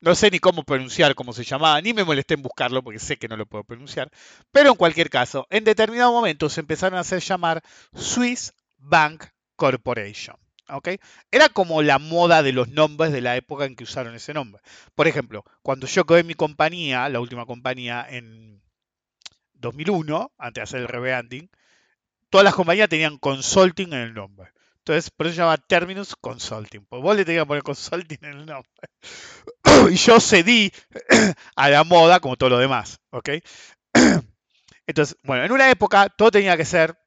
No sé ni cómo pronunciar cómo se llamaba, ni me molesté en buscarlo porque sé que no lo puedo pronunciar. Pero en cualquier caso, en determinado momento se empezaron a hacer llamar Swiss Bank Corporation. ¿ok? Era como la moda de los nombres de la época en que usaron ese nombre. Por ejemplo, cuando yo creé mi compañía, la última compañía en 2001, antes de hacer el rebranding, todas las compañías tenían consulting en el nombre. Entonces, por eso se llama Terminus Consulting. Pues vos le tenías que poner consulting en el nombre. y yo cedí a la moda como todo lo demás. ¿Ok? Entonces, bueno, en una época todo tenía que ser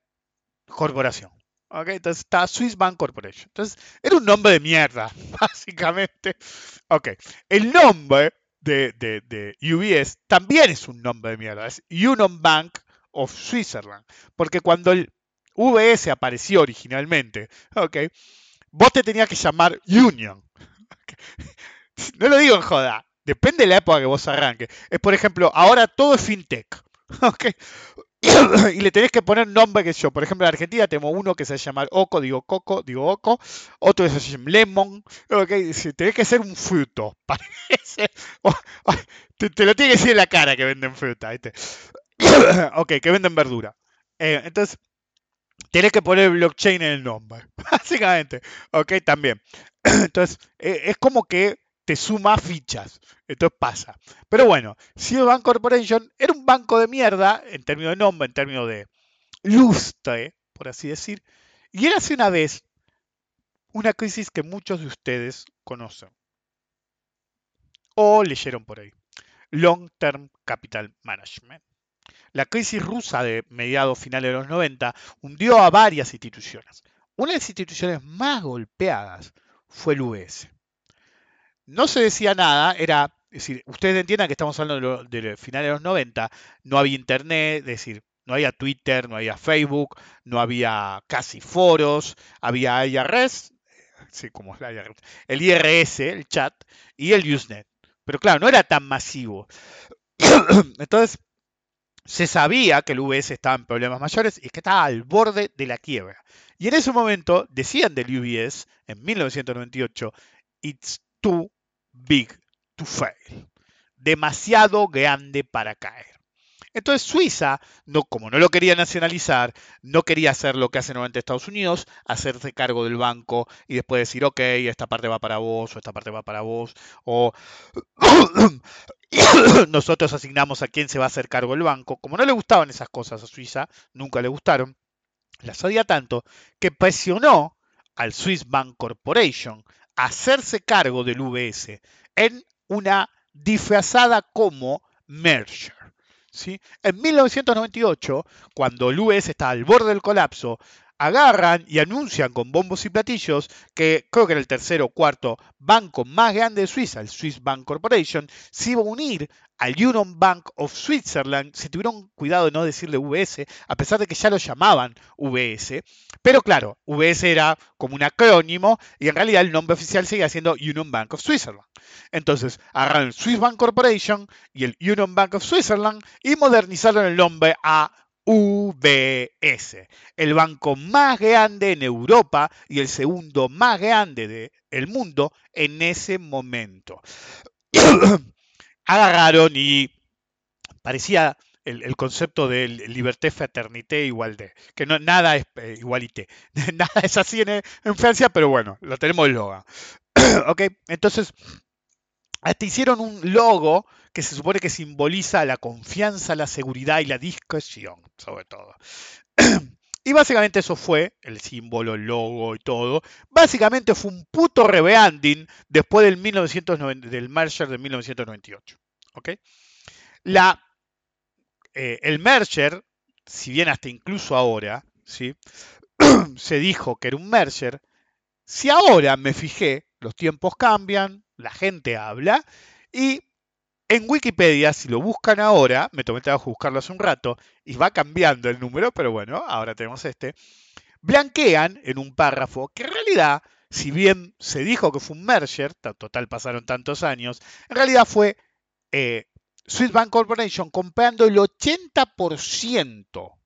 corporación. ¿Ok? Entonces está Swiss Bank Corporation. Entonces, era un nombre de mierda, básicamente. Ok. El nombre de, de, de UBS también es un nombre de mierda. Es Union Bank of Switzerland. Porque cuando el VS apareció originalmente, ok, vos te tenías que llamar Union. No lo digo en joda, depende de la época que vos arranques. Es por ejemplo, ahora todo es fintech. ok. y le tenés que poner nombre que yo. Por ejemplo, en Argentina tenemos uno que se llama Oco, digo Coco, digo Oco, otro que se llama Lemon. Okay, tenés que ser un fruto, parece. te, te lo tiene que decir en la cara que venden fruta, ok, que venden verdura. Eh, entonces, tenés que poner blockchain en el nombre, básicamente. Ok, también. Entonces, eh, es como que te suma fichas. Entonces pasa. Pero bueno, Bank Corporation era un banco de mierda en términos de nombre, en términos de lustre, por así decir. Y era hace una vez una crisis que muchos de ustedes conocen o leyeron por ahí. Long Term Capital Management. La crisis rusa de mediados finales de los 90 hundió a varias instituciones. Una de las instituciones más golpeadas fue el UBS. No se decía nada, era, es decir, ustedes entiendan que estamos hablando de, de finales de los 90, no había internet, es decir, no había Twitter, no había Facebook, no había casi foros, había sí, como la IRS, el IRS, el chat, y el Usenet. Pero claro, no era tan masivo. Entonces, se sabía que el UBS estaba en problemas mayores y que estaba al borde de la quiebra. Y en ese momento decían del UBS, en 1998, It's too big to fail. Demasiado grande para caer. Entonces Suiza, no, como no lo quería nacionalizar, no quería hacer lo que hace normalmente Estados Unidos, hacerse cargo del banco y después decir, ok, esta parte va para vos, o esta parte va para vos, o nosotros asignamos a quién se va a hacer cargo del banco. Como no le gustaban esas cosas a Suiza, nunca le gustaron, las odia tanto que presionó al Swiss Bank Corporation a hacerse cargo del UBS en una disfrazada como merger. En 1998, cuando el UBS está al borde del colapso, agarran y anuncian con bombos y platillos que creo que era el tercer o cuarto banco más grande de Suiza, el Swiss Bank Corporation, se iba a unir al Union Bank of Switzerland. Se tuvieron cuidado de no decirle UBS, a pesar de que ya lo llamaban UBS. Pero claro, UBS era como un acrónimo y en realidad el nombre oficial seguía siendo Union Bank of Switzerland. Entonces, agarraron el Swiss Bank Corporation y el Union Bank of Switzerland y modernizaron el nombre a UBS, el banco más grande en Europa y el segundo más grande del mundo en ese momento. Agarraron y parecía el, concepto de liberté, fraternité, igualdad, que no, nada es eh, igualité, nada es así en, en Francia, pero bueno, lo tenemos el logo. ok, entonces hasta hicieron un logo que se supone que simboliza la confianza, la seguridad y la discreción, sobre todo. Y básicamente eso fue el símbolo, el logo y todo. Básicamente fue un puto rebranding después del, 1990, del merger de 1998. ¿ok? La, eh, el merger, si bien hasta incluso ahora, ¿sí? se dijo que era un merger, si ahora me fijé, los tiempos cambian, la gente habla y en Wikipedia, si lo buscan ahora, me tomé trabajo buscarlo hace un rato y va cambiando el número, pero bueno, ahora tenemos este, blanquean en un párrafo que en realidad, si bien se dijo que fue un merger, total pasaron tantos años, en realidad fue eh, Swiss Bank Corporation comprando el 80%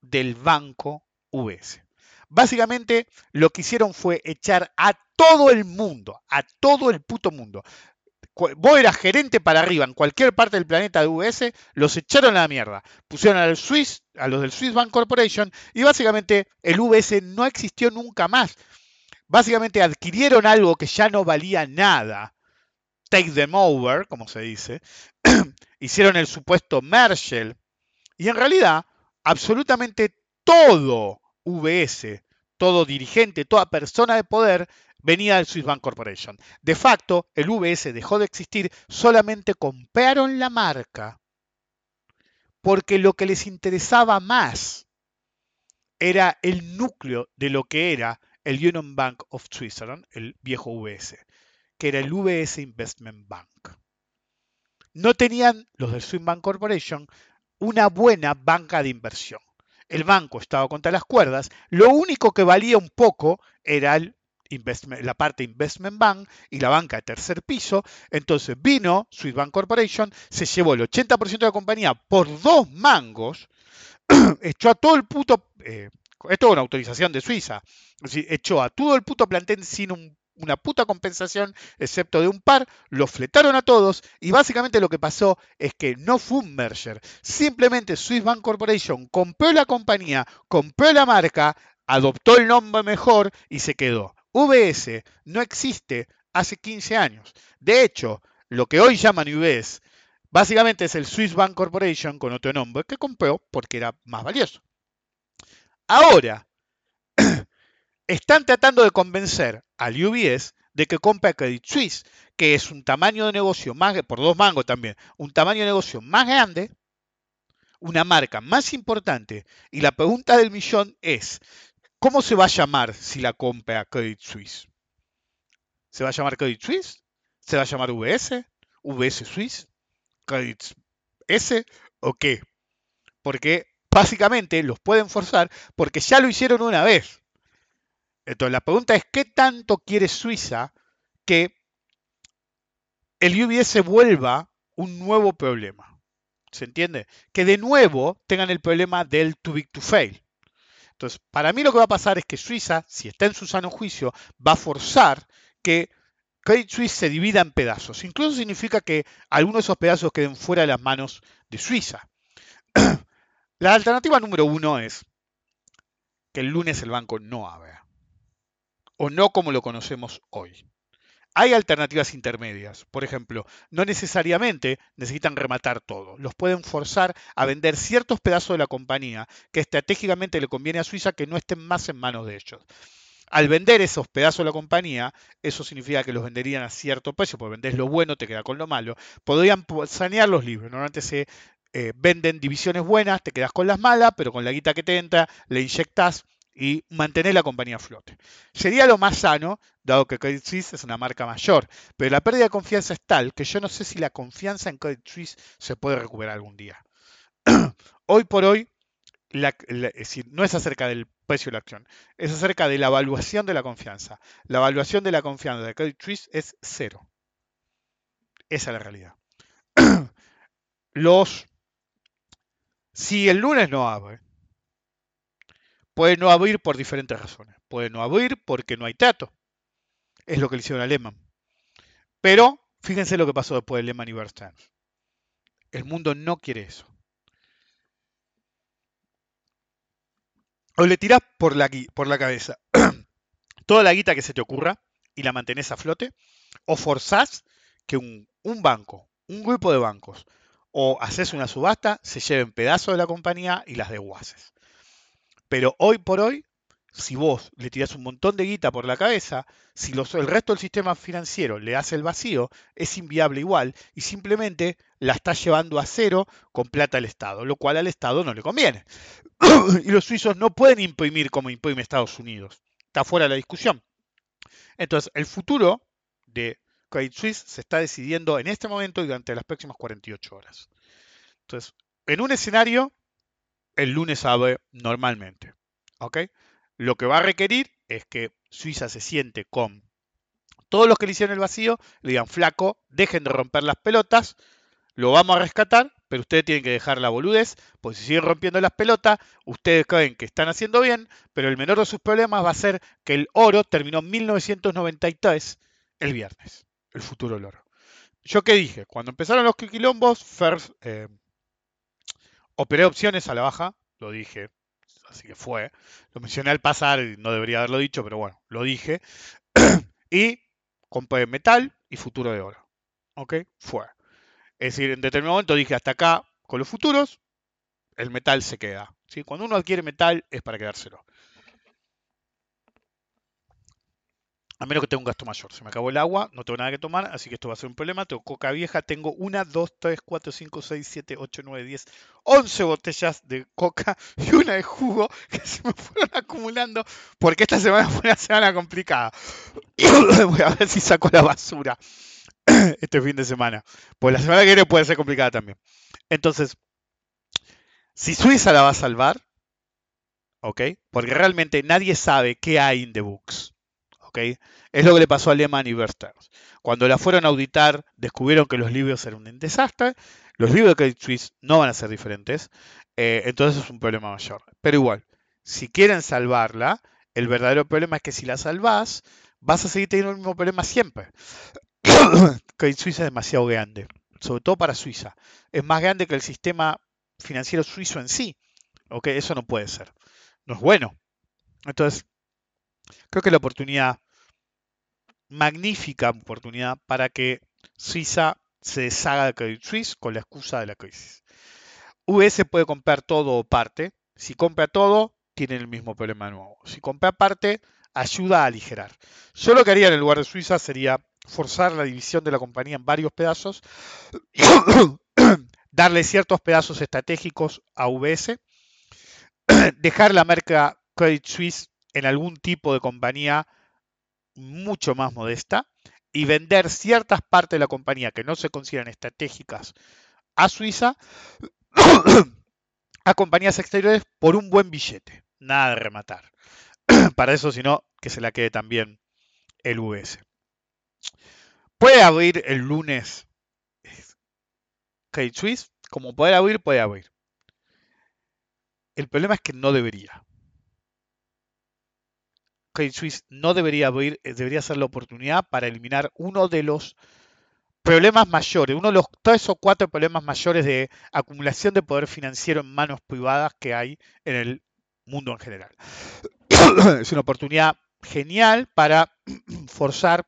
del banco US. Básicamente lo que hicieron fue echar a todo el mundo, a todo el puto mundo. Vos eras gerente para arriba en cualquier parte del planeta de US, los echaron a la mierda. Pusieron al Swiss, a los del Swiss Bank Corporation y básicamente el US no existió nunca más. Básicamente adquirieron algo que ya no valía nada. Take them over, como se dice. Hicieron el supuesto merger. Y en realidad, absolutamente todo VS, todo dirigente, toda persona de poder venía del Swiss Bank Corporation. De facto, el VS dejó de existir, solamente compraron la marca porque lo que les interesaba más era el núcleo de lo que era el Union Bank of Switzerland, el viejo VS, que era el VS Investment Bank. No tenían los del Swiss Bank Corporation una buena banca de inversión el banco estaba contra las cuerdas, lo único que valía un poco era la parte Investment Bank y la banca de tercer piso. Entonces vino Swiss Bank Corporation, se llevó el 80% de la compañía por dos mangos, echó a todo el puto... eh, esto es una autorización de Suiza. Echó a todo el puto plantel sin un- una puta compensación, excepto de un par, los fletaron a todos y básicamente lo que pasó es que no fue un merger. Simplemente Swiss Bank Corporation compró la compañía, compró la marca, adoptó el nombre mejor y se quedó. UBS no existe hace 15 años. De hecho, lo que hoy llaman UBS básicamente es el Swiss Bank Corporation con otro nombre que compró porque era más valioso. Ahora, están tratando de convencer al UBS de que compre Credit Suisse, que es un tamaño de negocio más, por dos mangos también, un tamaño de negocio más grande, una marca más importante. Y la pregunta del millón es, ¿cómo se va a llamar si la compra Credit Suisse? ¿Se va a llamar Credit Suisse? ¿Se va a llamar UBS? ¿UBS Suisse? ¿Credit S? ¿O qué? Porque básicamente los pueden forzar porque ya lo hicieron una vez. Entonces la pregunta es, ¿qué tanto quiere Suiza que el UBS vuelva un nuevo problema? ¿Se entiende? Que de nuevo tengan el problema del too big to fail. Entonces, para mí lo que va a pasar es que Suiza, si está en su sano juicio, va a forzar que Credit Suisse se divida en pedazos. Incluso significa que algunos de esos pedazos queden fuera de las manos de Suiza. La alternativa número uno es que el lunes el banco no abra. O no como lo conocemos hoy. Hay alternativas intermedias. Por ejemplo, no necesariamente necesitan rematar todo. Los pueden forzar a vender ciertos pedazos de la compañía que estratégicamente le conviene a Suiza que no estén más en manos de ellos. Al vender esos pedazos de la compañía, eso significa que los venderían a cierto precio, porque vendés lo bueno, te queda con lo malo. Podrían po- sanear los libros. Normalmente se eh, venden divisiones buenas, te quedas con las malas, pero con la guita que te entra, le inyectas y mantenés la compañía a flote. Sería lo más sano, dado que Credit Suisse es una marca mayor, pero la pérdida de confianza es tal que yo no sé si la confianza en Credit Suisse se puede recuperar algún día. hoy por hoy, es decir, no es acerca del precio de la acción, es acerca de la evaluación de la confianza. La evaluación de la confianza de Credit Suisse es cero. Esa es la realidad. Los, si el lunes no abre, puede no abrir por diferentes razones. Puede no abrir porque no hay trato. Es lo que le hicieron a Lehman. Pero fíjense lo que pasó después de Lehman y Bear. El mundo no quiere eso. O le tirás por la, por la cabeza toda la guita que se te ocurra y la mantenés a flote, o forzás que un, un banco, un grupo de bancos, o haces una subasta, se lleven pedazos de la compañía y las desguaces. Pero hoy por hoy, si vos le tirás un montón de guita por la cabeza, si el resto del sistema financiero le hace el vacío, es inviable igual y simplemente la está llevando a cero con plata al Estado, lo cual al Estado no le conviene. y los suizos no pueden imprimir como imprime Estados Unidos. Está fuera de la discusión. Entonces, el futuro de Credit Suisse se está decidiendo en este momento y durante las próximas 48 horas. Entonces, en un escenario, el lunes abre normalmente. ¿ok? Lo que va a requerir es que Suiza se siente con todos los que le hicieron el vacío, le digan, flaco, dejen de romper las pelotas, lo vamos a rescatar, pero ustedes tienen que dejar la boludez, porque si siguen rompiendo las pelotas, ustedes creen que están haciendo bien, pero el menor de sus problemas va a ser que el oro terminó en 1993 el viernes, el futuro del oro. ¿Yo qué dije? Cuando empezaron los quilombos, first, eh, operé opciones a la baja, lo dije, así que fue. Lo mencioné al pasar no debería haberlo dicho, pero bueno, lo dije. y compré metal y futuro de oro. ¿Ok? Fue. Es decir, en determinado momento dije hasta acá con los futuros, el metal se queda. ¿sí? Cuando uno adquiere metal es para quedárselo. A menos que tenga un gasto mayor. Se me acabó el agua, no tengo nada que tomar, así que esto va a ser un problema. Tengo coca vieja, tengo una, dos, tres, cuatro, cinco, seis, siete, ocho, nueve, diez, once botellas de coca y una de jugo que se me fueron acumulando porque esta semana fue una semana complicada. Voy a ver si saco la basura este fin de semana. Pues la semana que viene puede ser complicada también. Entonces, si Suiza la va a salvar, ¿ok? Porque realmente nadie sabe qué hay in the books, Es lo que le pasó a Lehman y Bear Stearns. Cuando la fueron a auditar, descubrieron que los libros eran un desastre. Los libros de Credit Suisse no van a ser diferentes. eh, entonces es un problema mayor. Pero igual, si quieren salvarla, el verdadero problema es que si la salvás, vas a seguir teniendo el mismo problema siempre. Credit Suisse es demasiado grande, sobre todo para Suiza. Es más grande que el sistema financiero suizo en sí. ¿ok? Eso no puede ser. No es bueno. Entonces, creo que la oportunidad, magnífica oportunidad para que Suiza se deshaga de Credit Suisse con la excusa de la crisis. US puede comprar todo o parte. Si compra todo, tiene el mismo problema nuevo. Si compra parte, ayuda a aligerar. Yo lo que haría en el lugar de Suiza sería forzar la división de la compañía en varios pedazos, darle ciertos pedazos estratégicos a UBS, dejar la marca Credit Suisse en algún tipo de compañía mucho más modesta y vender ciertas partes de la compañía que no se consideran estratégicas a Suiza a compañías exteriores por un buen billete. Nada de rematar. Para eso, si no, que se la quede también el US. Puede abrir el lunes Credit Suisse, como poder abrir, puede abrir. El problema es que no debería. Credit no debería abrir, eh, debería ser la oportunidad para eliminar uno de los problemas mayores, uno de los tres o cuatro problemas mayores de acumulación de poder financiero en manos privadas que hay en el mundo en general. es una oportunidad genial para forzar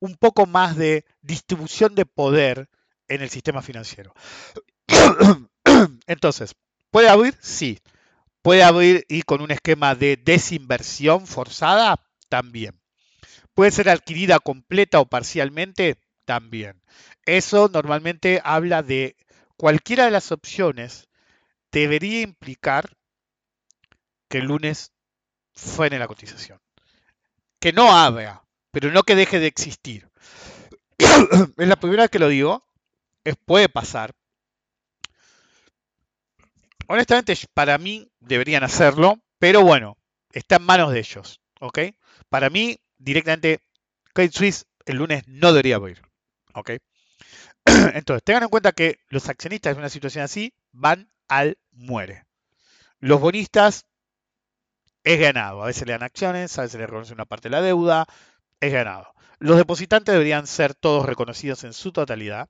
un poco más de distribución de poder en el sistema financiero. Entonces, ¿puede abrir? Sí. ¿Puede abrir y con un esquema de desinversión forzada? También. ¿Puede ser adquirida completa o parcialmente? También. Eso normalmente habla de cualquiera de las opciones debería implicar que el lunes frene la cotización. Que no abra, pero no que deje de existir. es la primera vez que lo digo. Es, puede pasar. Honestamente, para mí deberían hacerlo, pero bueno, está en manos de ellos. ¿Ok? Para mí, directamente, Credit Suisse el lunes no debería abrir. ¿Ok? Entonces, tengan en cuenta que los accionistas en una situación así van al muere. Los bonistas es ganado. A veces le dan acciones, a veces le reconocen una parte de la deuda, es ganado. Los depositantes deberían ser todos reconocidos en su totalidad,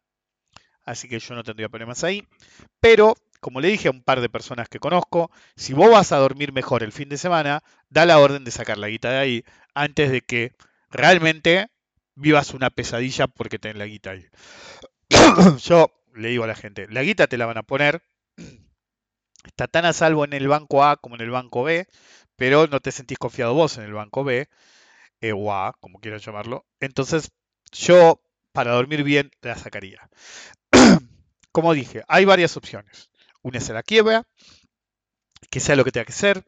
así que yo no tendría problemas ahí. Pero, como le dije a un par de personas que conozco, si vos vas a dormir mejor el fin de semana, da la orden de sacar la guita de ahí antes de que realmente vivas una pesadilla porque tenés la guita ahí. yo le digo a la gente, la guita te la van a poner, está tan a salvo en el banco A como en el banco B, pero no te sentís confiado vos en el banco B, eh, o A, como quieras llamarlo. Entonces, yo para dormir bien la sacaría. como dije, hay varias opciones. Una es la quiebra, que sea lo que tenga que ser.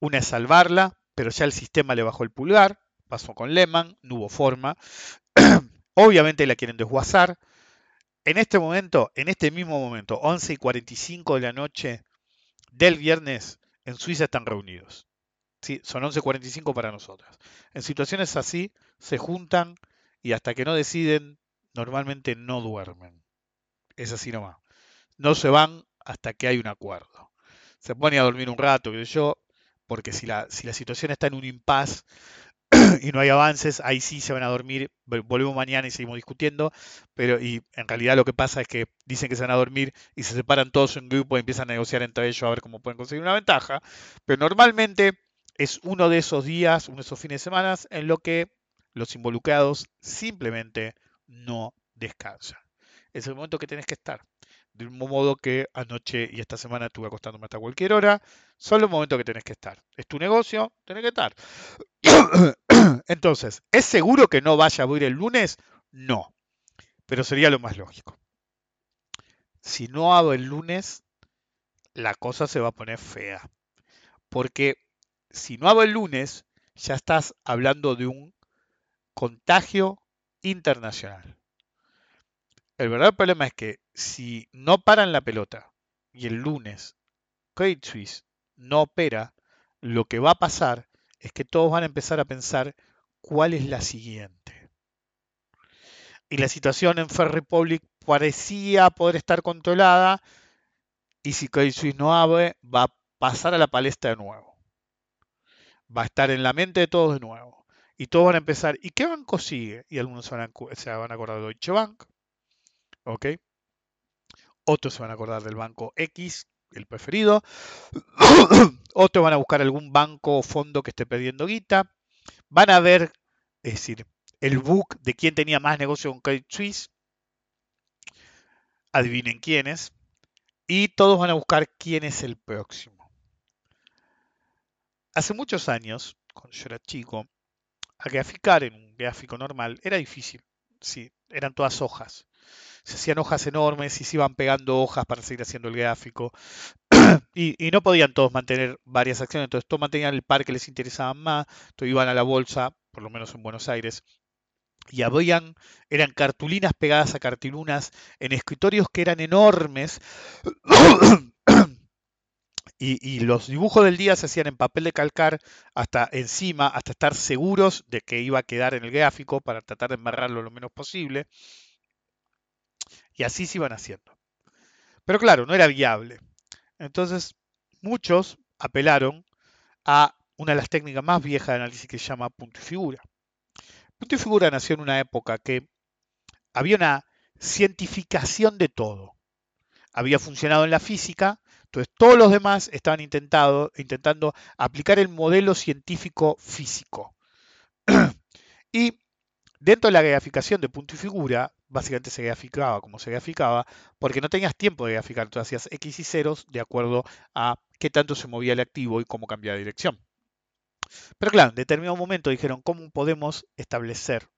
Una es salvarla, pero ya el sistema le bajó el pulgar. Pasó con Lehman, no hubo forma. Obviamente la quieren desguazar. En este momento, en este mismo momento, 11 y 45 de la noche del viernes, en Suiza están reunidos. Sí, son 11.45 para nosotras. En situaciones así se juntan y hasta que no deciden, normalmente no duermen. Es así nomás. No se van hasta que hay un acuerdo. Se pone a dormir un rato, que yo, porque si la, si la situación está en un impas y no hay avances, ahí sí se van a dormir, volvemos mañana y seguimos discutiendo, pero y en realidad lo que pasa es que dicen que se van a dormir y se separan todos en grupo y empiezan a negociar entre ellos a ver cómo pueden conseguir una ventaja, pero normalmente es uno de esos días, uno de esos fines de semana en lo que los involucrados simplemente no descansan. Es el momento que tenés que estar. De un modo que anoche y esta semana estuve acostándome hasta cualquier hora. Son los momentos que tenés que estar. Es tu negocio, tenés que estar. Entonces, ¿es seguro que no vaya a abrir el lunes? No. Pero sería lo más lógico. Si no abro el lunes, la cosa se va a poner fea. Porque si no abro el lunes, ya estás hablando de un contagio internacional. El verdadero problema es que si no paran la pelota y el lunes Credit Suisse no opera, lo que va a pasar es que todos van a empezar a pensar cuál es la siguiente. Y la situación en Fair Republic parecía poder estar controlada y si Credit Suisse no abre, va a pasar a la palestra de nuevo. Va a estar en la mente de todos de nuevo. Y todos van a empezar, ¿y qué banco sigue? Y algunos van a, se van a acordar de Deutsche Bank, ¿ok? Otros se van a acordar del banco X, el preferido. Otros van a buscar algún banco o fondo que esté perdiendo guita. Van a ver, es decir, el book de quién tenía más negocio con Credit Suisse. Adivinen quién es. Y todos van a buscar quién es el próximo. Hace muchos años, cuando yo era chico, a graficar en un gráfico normal era difícil. Sí, eran todas hojas. Se hacían hojas enormes y se iban pegando hojas para seguir haciendo el gráfico. y, no podían todos mantener varias acciones, entonces todos mantenían el par que les interesaban más, entonces iban a la bolsa, por lo menos en Buenos Aires, y habían, eran cartulinas pegadas a cartulinas en escritorios que eran enormes. Y, y los dibujos del día se hacían en papel de calcar hasta encima, hasta estar seguros de que iba a quedar en el gráfico para tratar de embarrarlo lo menos posible. Y así se iban haciendo. Pero claro, no era viable. Entonces, muchos apelaron a una de las técnicas más viejas de análisis que se llama punto y figura. Punto y figura nació en una época que había una cientificación de todo. Había funcionado en la física, entonces todos los demás estaban intentando aplicar el modelo científico físico. y dentro de la graficación de punto y figura, básicamente se graficaba como se graficaba, porque no tenías tiempo de graficar, tú hacías X y ceros de acuerdo a qué tanto se movía el activo y cómo cambiaba de dirección. Pero claro, en determinado momento dijeron, ¿cómo podemos establecer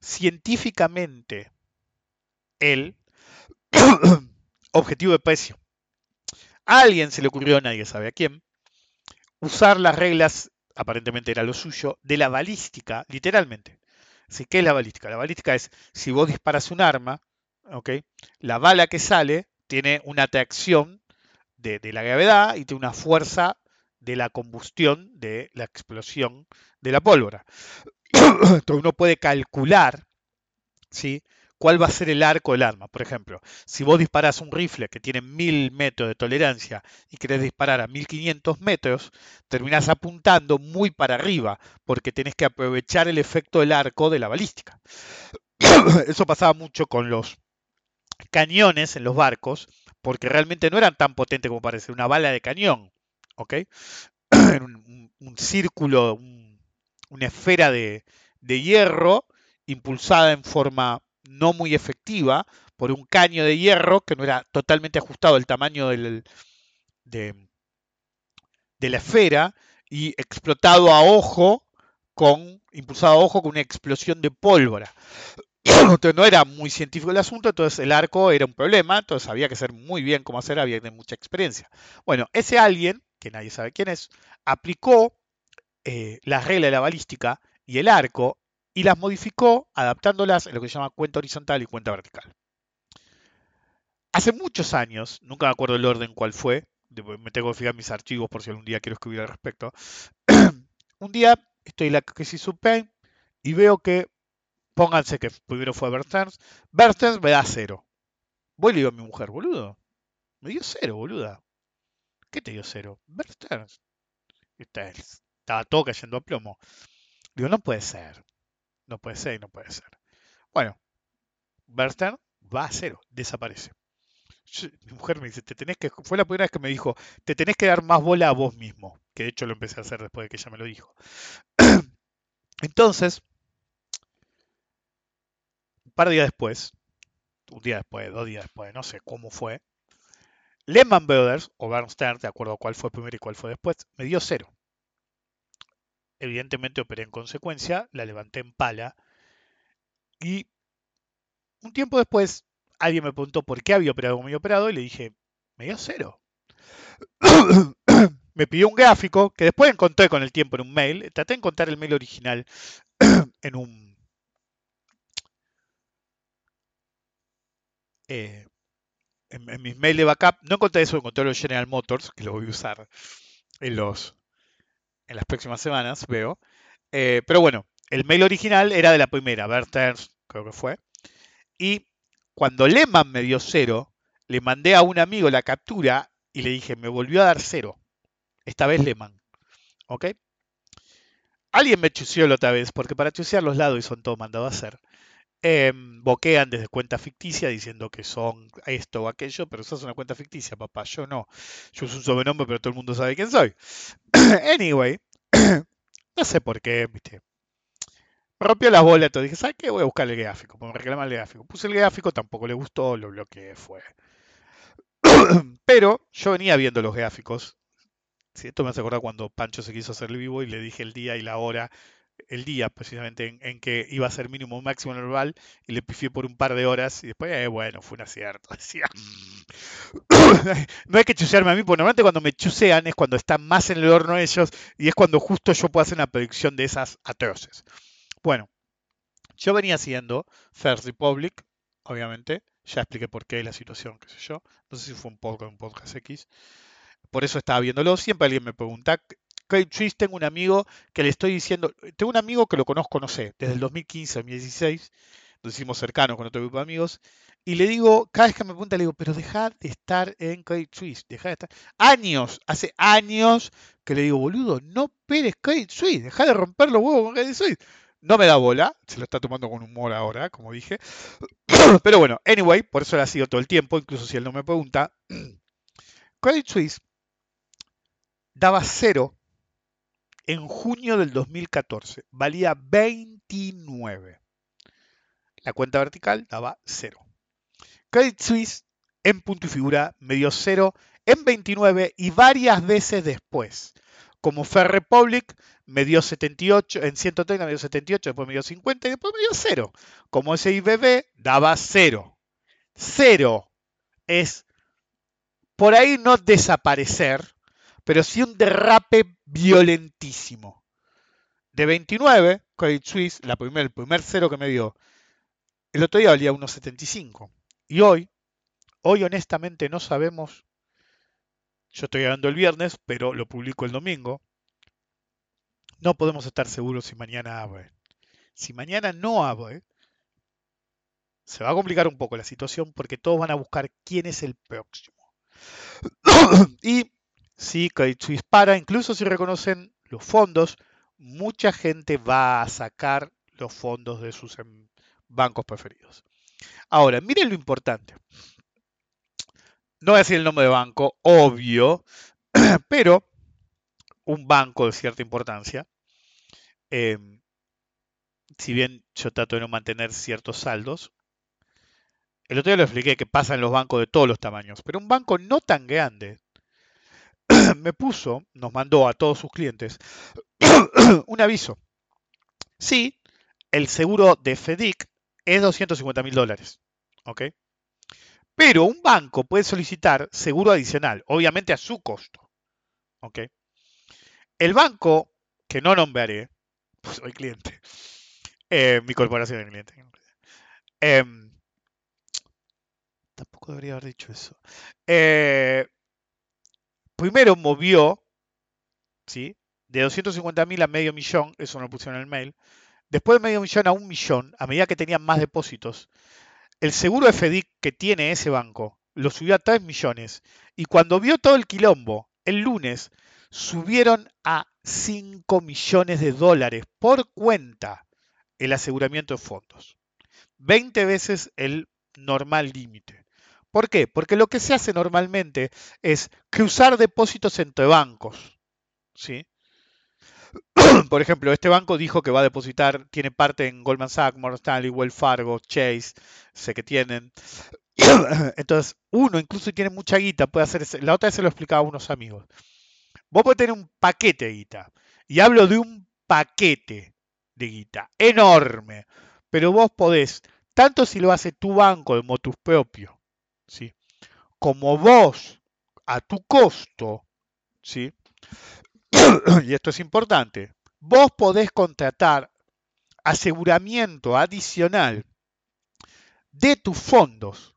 científicamente el objetivo de precio? A alguien se le ocurrió, nadie sabe a quién, usar las reglas, aparentemente era lo suyo, de la balística, literalmente. Así, ¿Qué es la balística? La balística es, si vos disparas un arma, ¿ok? la bala que sale tiene una atracción de, de la gravedad y tiene una fuerza de la combustión de la explosión de la pólvora. Entonces uno puede calcular ¿sí? Cuál va a ser el arco del arma. Por ejemplo, si vos disparás un rifle que tiene 1000 metros de tolerancia y querés disparar a 1500 metros, terminás apuntando muy para arriba porque tenés que aprovechar el efecto del arco de la balística. Eso pasaba mucho con los cañones en los barcos porque realmente no eran tan potentes como parece una bala de cañón. ¿ok? Un, círculo, un- una esfera de hierro impulsada en forma no muy efectiva por un caño de hierro que no era totalmente ajustado al tamaño del- de, la esfera y explotado a ojo con impulsado a ojo con una explosión de pólvora. Entonces no era muy científico el asunto, entonces el arco era un problema, entonces había que saber muy bien cómo hacer, había que tener mucha experiencia. Bueno, ese alguien, que nadie sabe quién es, aplicó eh, las reglas de la balística y el arco y las modificó adaptándolas en lo que se llama cuenta horizontal y cuenta vertical. Hace muchos años, nunca me acuerdo el orden cuál fue, me tengo que fijar mis archivos por si algún día quiero escribir al respecto. un día estoy en la crisis subprime y veo que, pónganse que primero fue Bear Stearns me da cero. Voy le digo a mi mujer, boludo, me dio cero, boluda. ¿Qué te dio cero? Está- Estaba todo cayendo a plomo. Digo, no puede ser. No puede ser y no puede ser. Bueno, Bear Stearns va a cero, desaparece. Mi mujer me dice, te tenés que, fue la primera vez que me dijo, te tenés que dar más bola a vos mismo, que de hecho lo empecé a hacer después de que ella me lo dijo. Entonces, un par de días después, un día después, dos días después, no sé cómo fue, Lehman Brothers, o Bernstein, de acuerdo a cuál fue primero y cuál fue después, me dio cero. Evidentemente operé en consecuencia, la levanté en pala y un tiempo después alguien me preguntó por qué había operado como había operado y le dije, me dio cero. me pidió un gráfico que después encontré con el tiempo en un mail. Traté de encontrar el mail original en un... eh, en, en mis mails de backup. No encontré eso, encontré lo de General Motors, que lo voy a usar en, los, en las próximas semanas, veo. Eh, pero bueno, el mail original era de la primera, Bert Ernst, creo que fue. Y cuando Lehman me dio cero, le mandé a un amigo la captura y le dije, me volvió a dar cero. Esta vez Lehman. ¿Ok? Alguien me chuseó la otra vez, porque para chusear los lados y son todo mandado a hacer. Em, boquean desde cuenta ficticia diciendo que son esto o aquello, pero eso es una cuenta ficticia, papá. Yo no. Yo uso un sobrenombre, pero todo el mundo sabe quién soy. anyway, no sé por qué, viste. Rompió las bolas, dije, ¿sabes qué? Voy a buscar el gráfico, me reclama el gráfico. Puse el gráfico, tampoco le gustó, lo bloqueé, fue. Pero yo venía viendo los gráficos. Esto me hace acordar cuando Pancho se quiso hacer el vivo y le dije el día y la hora, el día precisamente en, que iba a ser mínimo máximo normal y le pifié por un par de horas y después, eh, bueno, fue un acierto. Decía, no hay que chusearme a mí, porque normalmente cuando me chusean es cuando están más en el horno ellos y es cuando justo yo puedo hacer una predicción de esas atroces. Bueno, yo venía haciendo First Republic, obviamente, ya expliqué por qué la situación, qué sé yo. No sé si fue un podcast, un podcast X. Por eso estaba viéndolo. Siempre alguien me pregunta. Craig Trees, tengo un amigo que le estoy diciendo. Tengo un amigo que lo conozco, no sé, desde el 2015 2016. Nos hicimos cercanos con otro grupo de amigos. Y le digo, cada vez que me pregunta, le digo, pero deja de estar en Credit Suisse, deja de estar. Años, hace años que le digo, boludo, no peres Credit Suisse, deja de romper los huevos con Credit Suisse. No me da bola, se lo está tomando con humor ahora, como dije. Pero bueno, anyway, por eso le ha sido todo el tiempo, incluso si él no me pregunta. Credit Suisse daba cero en junio del 2014, valía 29. La cuenta vertical daba cero. Credit Suisse en punto y figura me dio cero en 29 y varias veces después. Como Fair Republic me dio 78, en 130 me dio 78, después me dio 50 y después me dio cero. Como SIBB daba cero. Cero es por ahí no desaparecer, pero sí un derrape violentísimo. De 29, Credit Suisse, el primer cero que me dio, el otro día valía 1,75. Y hoy, hoy honestamente no sabemos, yo estoy grabando el viernes, pero lo publico el domingo, no podemos estar seguros si mañana abre. Si mañana no abre, se va a complicar un poco la situación porque todos van a buscar quién es el próximo. y si Credit Suisse para, incluso si reconocen los fondos, mucha gente va a sacar los fondos de sus em, bancos preferidos. Ahora, miren lo importante. No voy a decir el nombre de banco, obvio, pero un banco de cierta importancia, eh, si bien yo trato de no mantener ciertos saldos, el otro día lo expliqué que pasa en los bancos de todos los tamaños, pero un banco no tan grande me puso, nos mandó a todos sus clientes un aviso. Sí, el seguro de FEDIC es 250 mil dólares. ¿Ok? Pero un banco puede solicitar seguro adicional, obviamente a su costo. ¿Ok? El banco, que no nombraré, pues soy cliente, eh, mi corporación de cliente. Eh, tampoco debería haber dicho eso. Eh, primero movió, ¿sí? De 250 mil a medio millón, eso no lo pusieron en el mail. Después de medio millón a un millón, a medida que tenían más depósitos, el seguro de FEDIC que tiene ese banco lo subió a 3 millones. Y cuando vio todo el quilombo, el lunes, subieron a 5 millones de dólares por cuenta el aseguramiento de fondos. 20 veces el normal límite. ¿Por qué? Porque lo que se hace normalmente es cruzar depósitos entre bancos. ¿sí? Por ejemplo, este banco dijo que va a depositar, tiene parte en Goldman Sachs, Morgan Stanley, Wells Fargo, Chase, sé que tienen. Entonces, uno, incluso tiene mucha guita, puede hacer. ese- La otra vez se lo explicaba a unos amigos. Vos podés tener un paquete de guita. Y hablo de un paquete de guita enorme. Pero vos podés, tanto si lo hace tu banco de motus propio, ¿sí? como vos a tu costo, ¿sí? y esto es importante, vos podés contratar aseguramiento adicional de tus fondos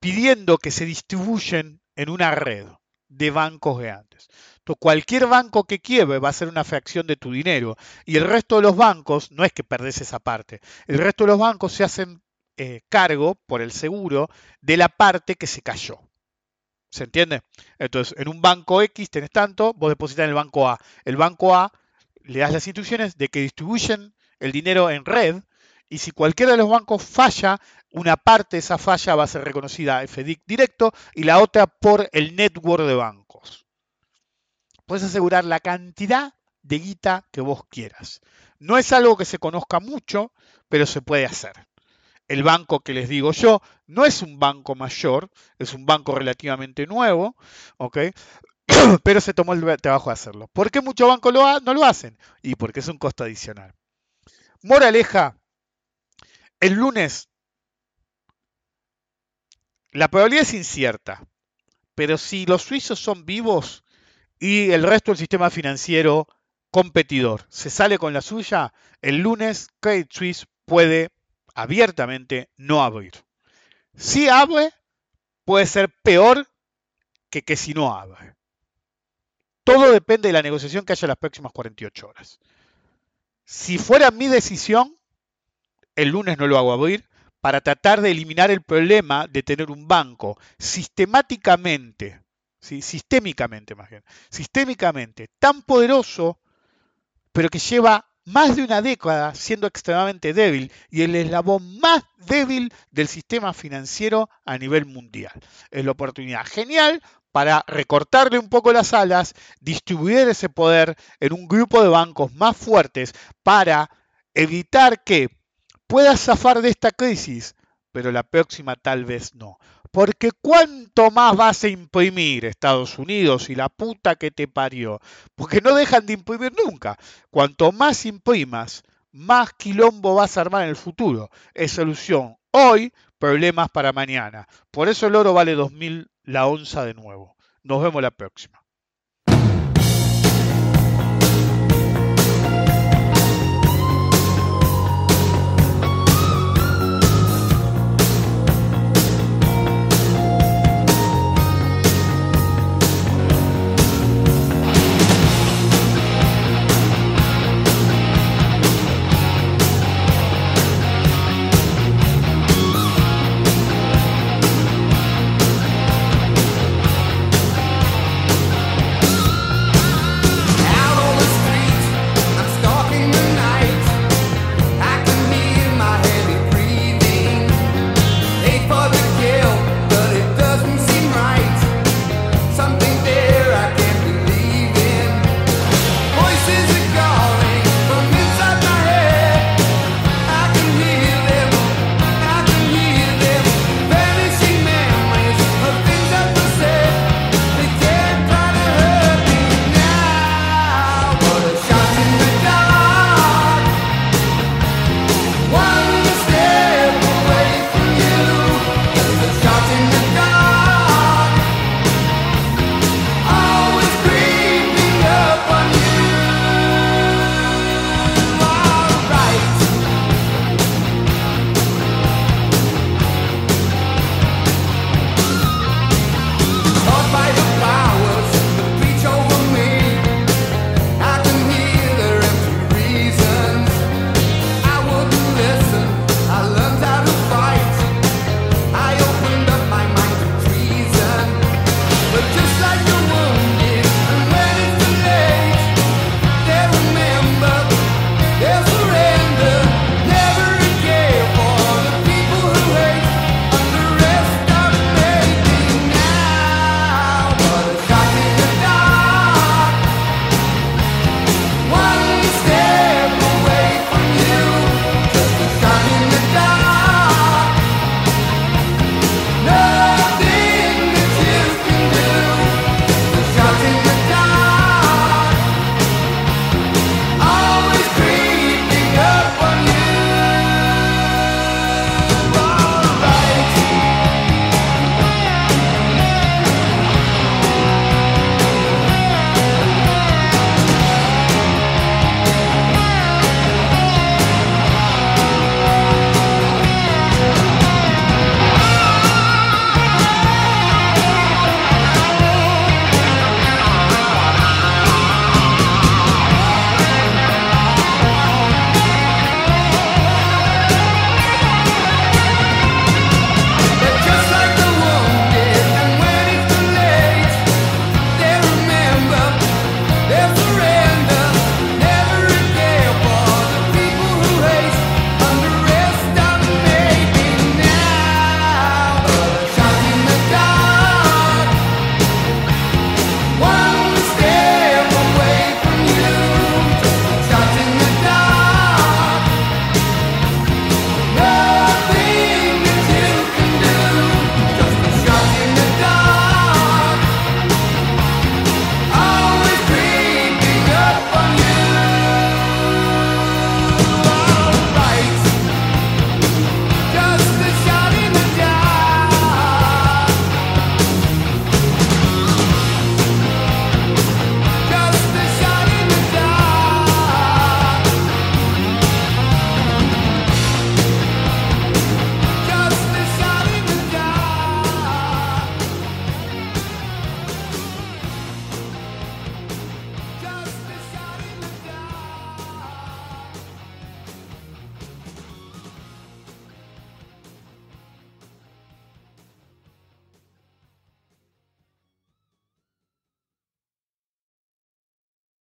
pidiendo que se distribuyen en una red de bancos grandes. Entonces, cualquier banco que quiebre va a ser una fracción de tu dinero. Y el resto de los bancos, no es que perdés esa parte, el resto de los bancos se hacen eh, cargo por el seguro de la parte que se cayó. ¿Se entiende? Entonces, en un banco X tenés tanto, vos depositas en el banco A. El banco A le das las instrucciones de que distribuyen el dinero en red y si cualquiera de los bancos falla, una parte de esa falla va a ser reconocida FDIC directo y la otra por el network de bancos. Puedes asegurar la cantidad de guita que vos quieras. No es algo que se conozca mucho, pero se puede hacer. El banco que les digo yo no es un banco mayor, es un banco relativamente nuevo, ¿ok? pero se tomó el trabajo de hacerlo. ¿Por qué muchos bancos no lo hacen? Y porque es un costo adicional. Moraleja, el lunes la probabilidad es incierta, pero si los suizos son vivos y el resto del sistema financiero competidor se sale con la suya, el lunes Credit Suisse puede abiertamente no abrir. Si abre, puede ser peor que que si no abre. Todo depende de la negociación que haya las próximas 48 horas. Si fuera mi decisión, el lunes no lo hago abrir para tratar de eliminar el problema de tener un banco sistemáticamente, sistémicamente más bien, sistémicamente tan poderoso, pero que lleva más de una década siendo extremadamente débil y el eslabón más débil del sistema financiero a nivel mundial. Es la oportunidad genial para recortarle un poco las alas, distribuir ese poder en un grupo de bancos más fuertes para evitar que pueda zafar de esta crisis, pero la próxima tal vez no. Porque cuánto más vas a imprimir Estados Unidos y la puta que te parió. Porque no dejan de imprimir nunca. Cuanto más imprimas, más quilombo vas a armar en el futuro. Es solución hoy, problemas para mañana. Por eso el oro vale 2.000 la onza de nuevo. Nos vemos la próxima.